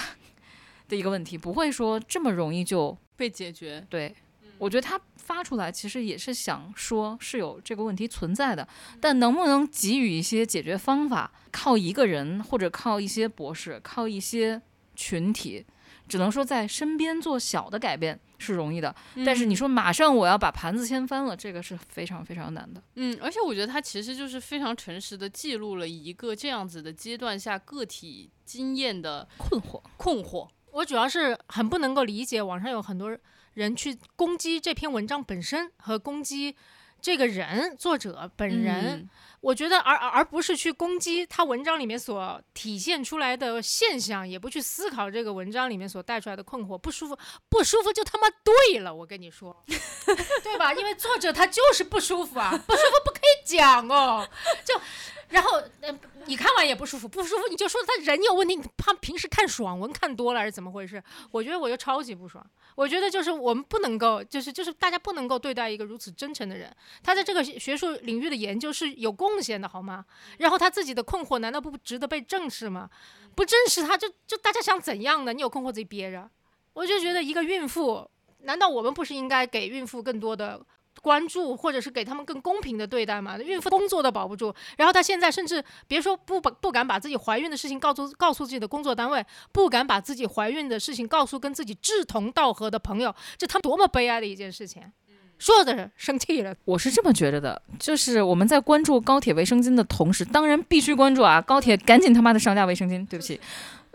的一个问题，不会说这么容易就被解决。对。我觉得他发出来其实也是想说是有这个问题存在的，但能不能给予一些解决方法，靠一个人或者靠一些博士，靠一些群体，只能说在身边做小的改变是容易的，但是你说马上我要把盘子掀翻了，这个是非常非常难的。嗯，而且我觉得他其实就是非常诚实的记录了一个这样子的阶段下个体经验的困惑，困惑。我主要是很不能够理解，网上有很多人去攻击这篇文章本身和攻击这个人作者本人。嗯我觉得而而而不是去攻击他文章里面所体现出来的现象，也不去思考这个文章里面所带出来的困惑，不舒服，不舒服就他妈对了，我跟你说，对吧？因为作者他就是不舒服啊，不舒服不讲哦，就。然后，呃，你看完也不舒服，不舒服你就说他人有问题，你怕平时看爽文看多了还是怎么回事？我觉得我就超级不爽。我觉得就是我们不能够，就是就是大家不能够对待一个如此真诚的人，他在这个学术领域的研究是有贡献的，好吗？然后他自己的困惑难道不值得被正视吗？不正视他就就大家想怎样呢？你有困惑自己憋着。我就觉得一个孕妇，难道我们不是应该给孕妇更多的？关注，或者是给他们更公平的对待嘛？孕妇工作都保不住，然后她现在甚至别说不不不敢把自己怀孕的事情告诉告诉自己的工作单位，不敢把自己怀孕的事情告诉跟自己志同道合的朋友，这他妈多么悲哀的一件事情！说着生气了，我是这么觉着的，就是我们在关注高铁卫生巾的同时，当然必须关注啊，高铁赶紧他妈的上架卫生巾，对不起。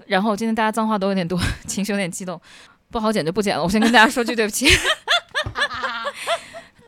然后今天大家脏话都有点多，情绪有点激动，不好剪就不剪了。我先跟大家说句对不起。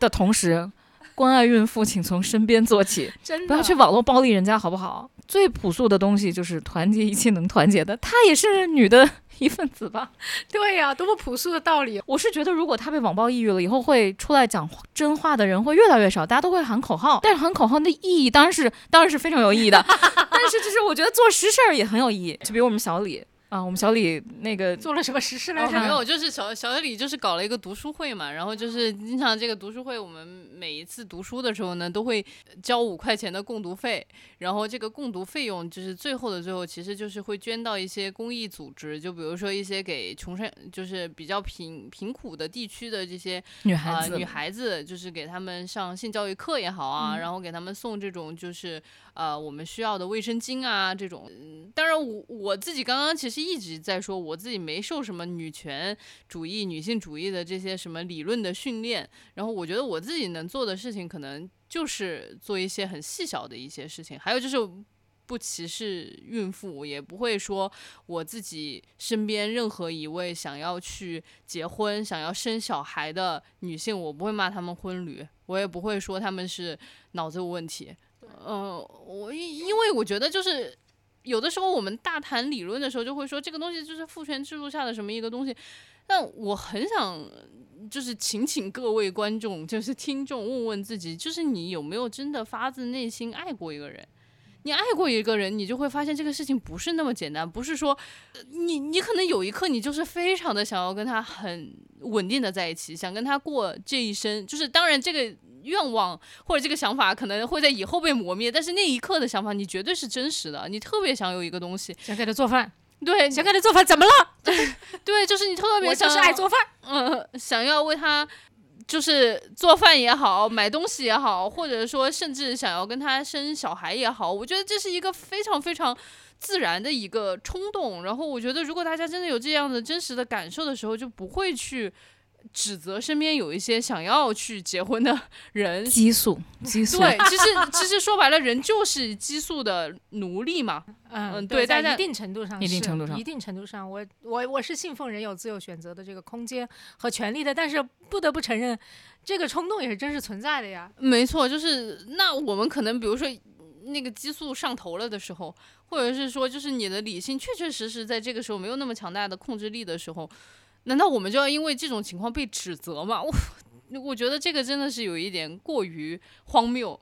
的同时，关爱孕妇，请从身边做起，真不要去网络暴力人家，好不好？最朴素的东西就是团结一切能团结的，她也是女的 一份子吧？对呀、多么朴素的道理。我是觉得，如果她被网暴抑郁了，以后会出来讲真话的人会越来越少，大家都会喊口号。但是喊口号的意义当然是当然是非常有意义的，但是就是我觉得做实事儿也很有意义。就比如我们小李啊，我们小李那个做了什么实事来哦，着？没有，就是小小李就是搞了一个读书会嘛，然后就是经常这个读书会，我们每一次读书的时候呢，都会交五块钱的共读费，然后这个共读费用就是最后的最后，其实就是会捐到一些公益组织，就比如说一些给穷山就是比较贫贫苦的地区的这些女孩子，啊女孩子就是给他们上性教育课也好啊，嗯然后给他们送这种就是呃我们需要的卫生巾啊这种。嗯当然我我自己刚刚其实一直在说我自己没受什么女权主义、女性主义的这些什么理论的训练，然后我觉得我自己能做的事情可能就是做一些很细小的一些事情，还有就是。不歧视孕妇，也不会说我自己身边任何一位想要去结婚、想要生小孩的女性，我不会骂她们婚驴，我也不会说她们是脑子有问题。嗯、我因因为我觉得就是有的时候我们大谈理论的时候，就会说这个东西就是父权制度下的什么一个东西，但我很想就是请请各位观众，就是听众问问自己，就是你有没有真的发自内心爱过一个人？你爱过一个人，你就会发现这个事情不是那么简单，不是说你你可能有一刻你就是非常的想要跟他很稳定的在一起，想跟他过这一生，就是当然这个愿望或者这个想法可能会在以后被磨灭，但是那一刻的想法你绝对是真实的，你特别想有一个东西，想给他做饭，对想给他做饭，怎么了？对，就是你特别我想就是爱做饭。呃，想要为他就是做饭也好，买东西也好，或者说甚至想要跟他生小孩也好，我觉得这是一个非常非常自然的一个冲动。然后我觉得，如果大家真的有这样的真实的感受的时候，就不会去指责身边有一些想要去结婚的人。激素，激素，对，其实其实说白了，人就是激素的奴隶嘛。嗯，嗯对，对大家在一定程度上是，一定程度上一定程度上，我我我是信奉人有自由选择的这个空间和权利的，但是不得不承认，这个冲动也是真实存在的呀。没错，就是那我们可能比如说那个激素上头了的时候，或者是说就是你的理性确确实实在这个时候没有那么强大的控制力的时候，难道我们就要因为这种情况被指责吗？我我觉得这个真的是有一点过于荒谬。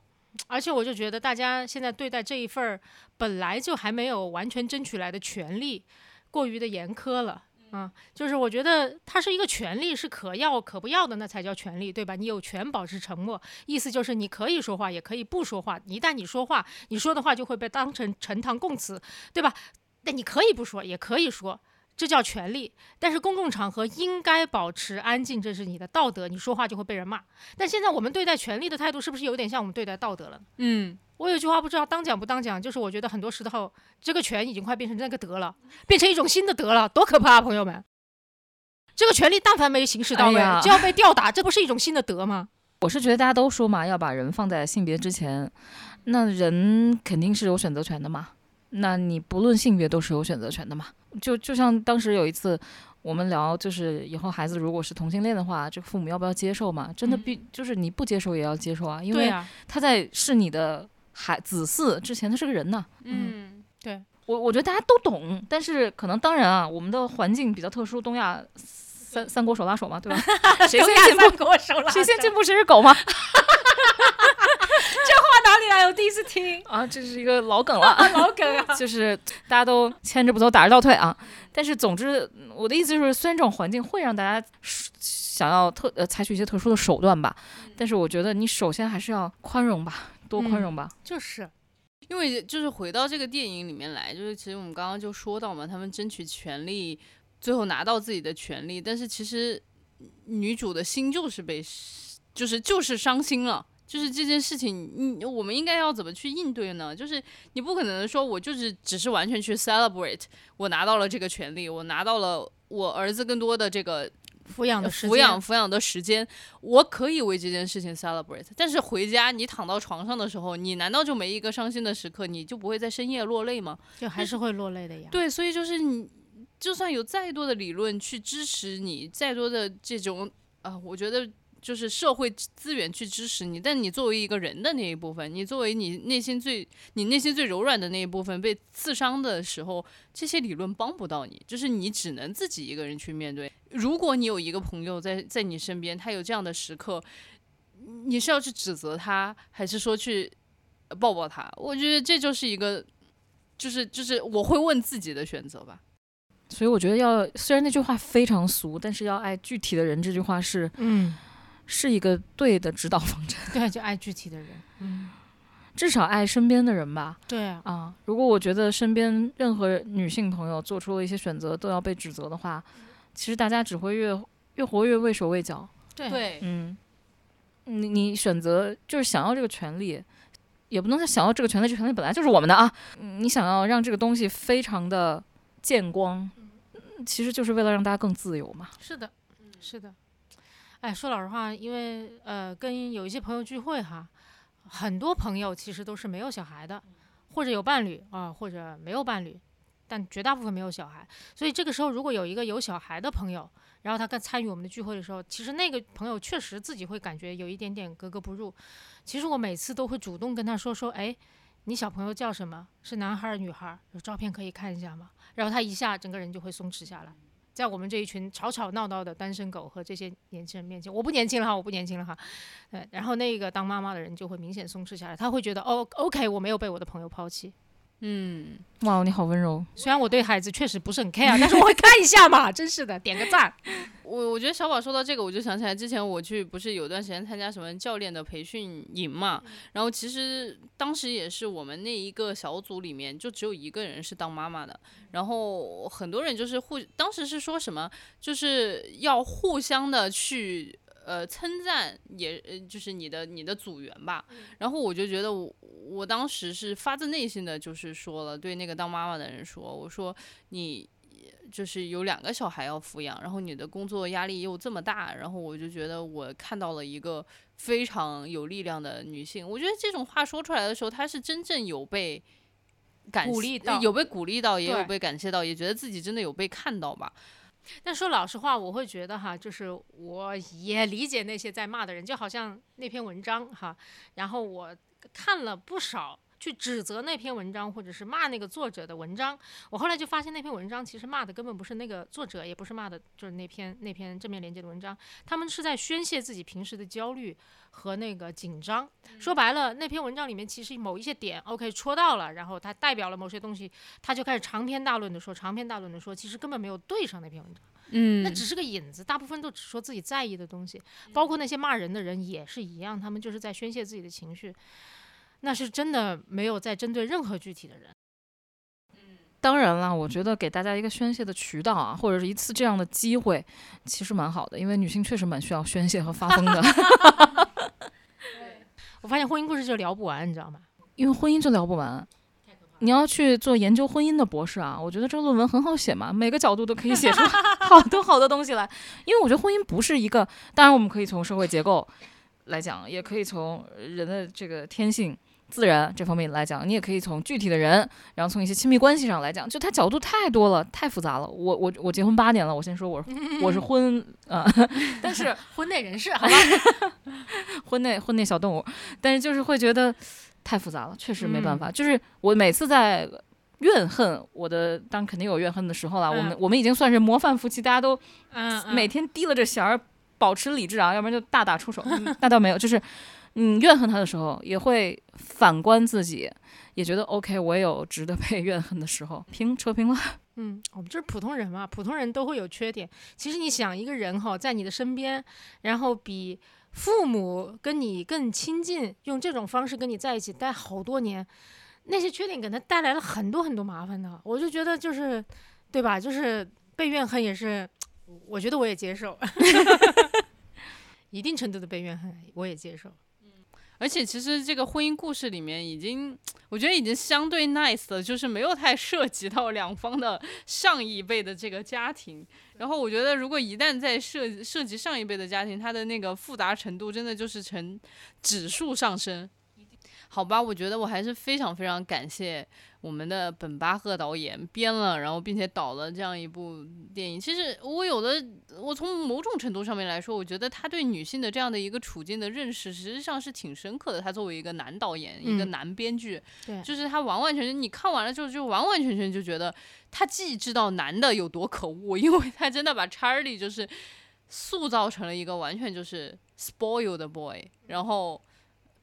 而且我就觉得大家现在对待这一份儿本来就还没有完全争取来的权利，过于的严苛了。嗯，就是我觉得它是一个权利，是可要可不要的，那才叫权利，对吧？你有权保持沉默，意思就是你可以说话，也可以不说话。一旦你说话，你说的话就会被当成呈堂供词，对吧？那你可以不说，也可以说，这叫权利。但是公共场合应该保持安静，这是你的道德。你说话就会被人骂。但现在我们对待权利的态度，是不是有点像我们对待道德了？嗯，我有句话不知道当讲不当讲，就是我觉得很多时候这个权已经快变成那个德了，变成一种新的德了，多可怕啊，朋友们！这个权利但凡没行使到位，哎就要被吊打，这不是一种新的德吗？我是觉得大家都说嘛，要把人放在性别之前，那人肯定是有选择权的嘛。那你不论性别都是有选择权的嘛。就就像当时有一次我们聊，就是以后孩子如果是同性恋的话，这个父母要不要接受嘛？真的嗯必就是你不接受也要接受啊，因为、他在是你的孩子嗣之前，他是个人呐。嗯，对，我我觉得大家都懂，但是可能当然啊，我们的环境比较特殊，东亚三三国手拉手嘛，对吧？谁先进步，手拉谁先进步谁是狗嘛。哪里来？我第一次听啊，这是一个老梗了，老梗啊！就是大家都牵着不走，打着倒退啊。但是总之，我的意思就是，虽然这种环境会让大家想要特呃采取一些特殊的手段吧，但是我觉得你首先还是要宽容吧，多宽容吧。就是，因为就是回到这个电影里面来，就是其实我们刚刚就说到嘛，他们争取权利，最后拿到自己的权利，但是其实女主的心就是被，就是就是伤心了。就是这件事情，你，我们应该要怎么去应对呢？就是你不可能说我就是只是完全去 celebrate，我拿到了这个权利，我拿到了我儿子更多的这个抚养的时抚间养抚养的时间，我可以为这件事情 celebrate。但是回家你躺到床上的时候，你难道就没一个伤心的时刻？你就不会在深夜落泪吗？就还是会落泪的呀。对，所以就是你，就算有再多的理论去支持你，再多的这种啊、我觉得。就是社会资源去支持你，但你作为一个人的那一部分，你作为你内心最你内心最柔软的那一部分被刺伤的时候，这些理论帮不到你，就是你只能自己一个人去面对。如果你有一个朋友在在你身边，他有这样的时刻，你是要去指责他，还是说去抱抱他？我觉得这就是一个，就是就是我会问自己的选择吧。所以我觉得要，虽然那句话非常俗，但是要爱具体的人，这句话是嗯，是一个对的指导方针，对，就爱具体的人。嗯，至少爱身边的人吧。对啊，啊，如果我觉得身边任何女性朋友做出了一些选择都要被指责的话，其实大家只会越越活越畏手畏脚。对，嗯，你你选择就是想要这个权利，也不能说想要这个权利，这权利本来就是我们的啊。嗯你想要让这个东西非常的见光，嗯其实就是为了让大家更自由嘛。是的，是的。哎，说老实话，因为呃，跟有一些朋友聚会哈，很多朋友其实都是没有小孩的，或者有伴侣啊、或者没有伴侣，但绝大部分没有小孩。所以这个时候，如果有一个有小孩的朋友，然后他跟参与我们的聚会的时候，其实那个朋友确实自己会感觉有一点点格格不入。其实我每次都会主动跟他说说，哎，你小朋友叫什么？是男孩儿女孩儿？有照片可以看一下吗？然后他一下整个人就会松弛下来。在我们这一群吵吵闹闹的单身狗和这些年轻人面前，我不年轻了哈，我不年轻了哈，对，然后那个当妈妈的人就会明显松弛下来，他会觉得哦，OK，我没有被我的朋友抛弃。嗯，哇，你好温柔。虽然我对孩子确实不是很 care，但是我会看一下嘛，真是的，点个赞。我我觉得小宝说到这个，我就想起来之前我去不是有段时间参加什么教练的培训营嘛，然后其实当时也是我们那一个小组里面就只有一个人是当妈妈的，然后很多人就是互当时是说什么就是要互相的去呃称赞也呃就是你的你的组员吧，然后我就觉得我我当时是发自内心的就是说了对那个当妈妈的人说，我说你。就是有两个小孩要抚养，然后你的工作压力又这么大，然后我就觉得我看到了一个非常有力量的女性。我觉得这种话说出来的时候，她是真正有被感鼓励到有被鼓励到，也有被感谢到，也觉得自己真的有被看到吧。但说老实话，我会觉得哈，就是我也理解那些在骂的人，就好像那篇文章哈，然后我看了不少去指责那篇文章或者是骂那个作者的文章，我后来就发现那篇文章其实骂的根本不是那个作者，也不是骂的就是那篇那篇正面连接的文章，他们是在宣泄自己平时的焦虑和那个紧张。说白了，那篇文章里面其实某一些点 OK 戳到了，然后它代表了某些东西，他就开始长篇大论的说，长篇大论的说，其实根本没有对上那篇文章。嗯那只是个引子，大部分都只说自己在意的东西，包括那些骂人的人也是一样，他们就是在宣泄自己的情绪，那是真的没有在针对任何具体的人。当然了，我觉得给大家一个宣泄的渠道啊，或者是一次这样的机会，其实蛮好的，因为女性确实蛮需要宣泄和发疯的。我发现婚姻故事就聊不完，你知道吗？因为婚姻就聊不完。你要去做研究婚姻的博士啊，我觉得这个论文很好写嘛，每个角度都可以写出 好多好多东西来。因为我觉得婚姻不是一个，当然我们可以从社会结构来讲，也可以从人的这个天性、自然这方面来讲，你也可以从具体的人，然后从一些亲密关系上来讲，就它角度太多了，太复杂了。我我我结婚八年了，我先说我我是婚啊、但是婚内人士，好吧？婚内婚内小动物，但是就是会觉得太复杂了，确实没办法。就是我每次在怨恨我的，当然肯定有怨恨的时候了。我们嗯我们已经算是模范夫妻，大家都每天提了这弦儿，保持理智啊，要不然就大打出手。那倒没有，就是嗯怨恨他的时候，也会反观自己，也觉得 OK，我也有值得被怨恨的时候。平扯平了，嗯，我们就是普通人嘛，普通人都会有缺点。其实你想，一个人哈，在你的身边，然后比父母跟你更亲近，用这种方式跟你在一起待好多年，那些缺点给他带来了很多很多麻烦的。我就觉得就是，对吧？就是被怨恨也是，我觉得我也接受，一定程度的被怨恨我也接受。而且其实这个婚姻故事里面已经，我觉得已经相对 nice 了，就是没有太涉及到两方的上一辈的这个家庭。然后我觉得，如果一旦在涉涉及上一辈的家庭，它的那个复杂程度真的就是呈指数上升。好吧，我觉得我还是非常非常感谢我们的本巴赫导演编了，然后并且导了这样一部电影。其实我有的，我从某种程度上面来说，我觉得他对女性的这样的一个处境的认识，实际上是挺深刻的。他作为一个男导演，一个嗯男编剧，对就是他完完全全，你看完了之后就完完全全就觉得他既知道男的有多可恶，因为他真的把查理就是塑造成了一个完全就是 spoiled boy，然后。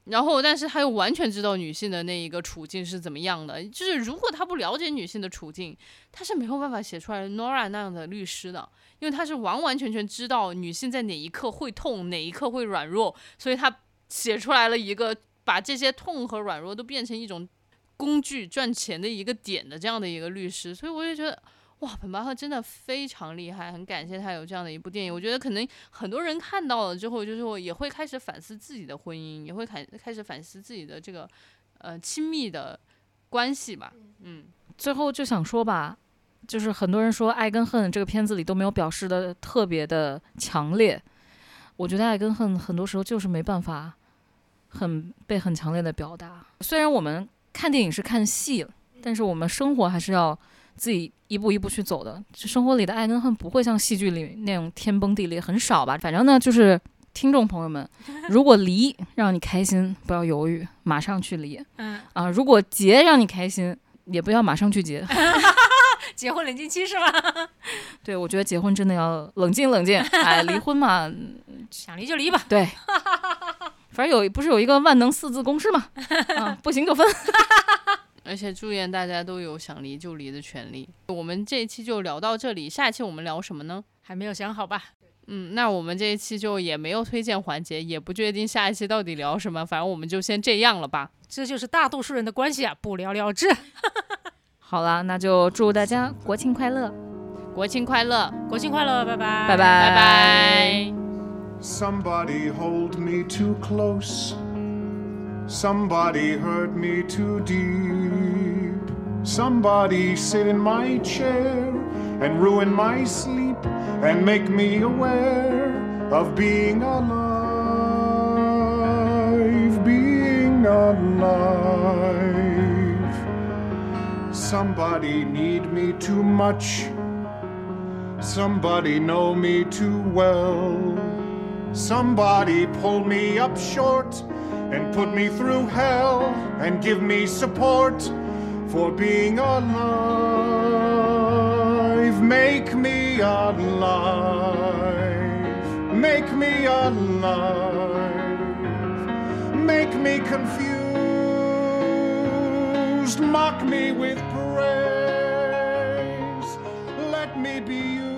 然后，但是他又完全知道女性的那一个处境是怎么样的。就是如果他不了解女性的处境，他是没有办法写出来 Nora 那样的律师的，因为他是完完全全知道女性在哪一刻会痛，哪一刻会软弱，所以他写出来了一个把这些痛和软弱都变成一种工具赚钱的一个点的这样的一个律师，所以我就觉得。哇，本巴赫真的非常厉害，很感谢他有这样的一部电影。我觉得可能很多人看到了之后，就是我也会开始反思自己的婚姻，也会开开始反思自己的这个呃亲密的关系吧。嗯，最后就想说吧，就是很多人说爱跟恨这个片子里都没有表示的特别的强烈，我觉得爱跟恨很多时候就是没办法很被很强烈的表达。虽然我们看电影是看戏了，但是我们生活还是要自己一步一步去走的。生活里的爱跟恨不会像戏剧里那种天崩地裂，很少吧。反正呢，就是听众朋友们，如果离让你开心，不要犹豫，马上去离嗯，啊；如果结让你开心，也不要马上去结。结婚冷静期是吗？对，我觉得结婚真的要冷静冷静。哎，离婚嘛，想离就离吧。对，反正有不是有一个万能四字公式嘛？啊，不行就分。而且祝愿大家都有想离就离的权利。我们这一期就聊到这里，下一期我们聊什么呢？还没有想好吧？嗯，那我们这一期就也没有推荐环节，也不确定下一期到底聊什么，反正我们就先这样了吧。这就是大多数人的关系啊，不了了之。好了，那就祝大家国庆快乐，国庆快乐，国庆快乐，拜拜，拜拜拜拜。Somebody hold me too close. Somebody hurt me too deep. Somebody sit in my chair and ruin my sleep and make me aware of being alive, being alive. Somebody need me too much. Somebody know me too well. Somebody pull me up short and put me through hell and give me support for being alive. Make me alive. Make me alive. Make me confused. Mock me with praise. Let me be you.